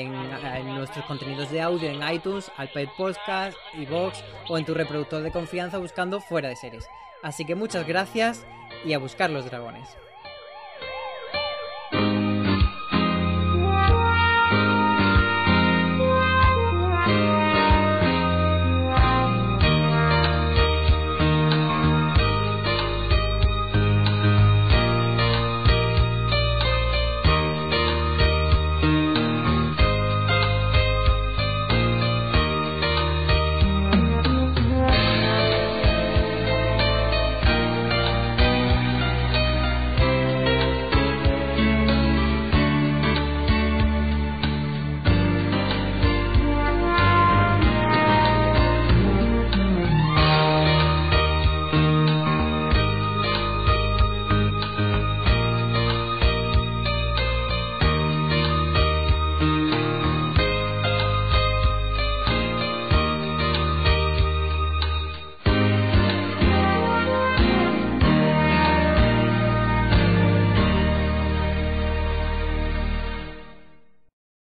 en, nuestros contenidos de audio en iTunes, iPad Podcast, iVoox o en tu reproductor de confianza buscando fuera de series. Así que muchas gracias y a buscar los dragones.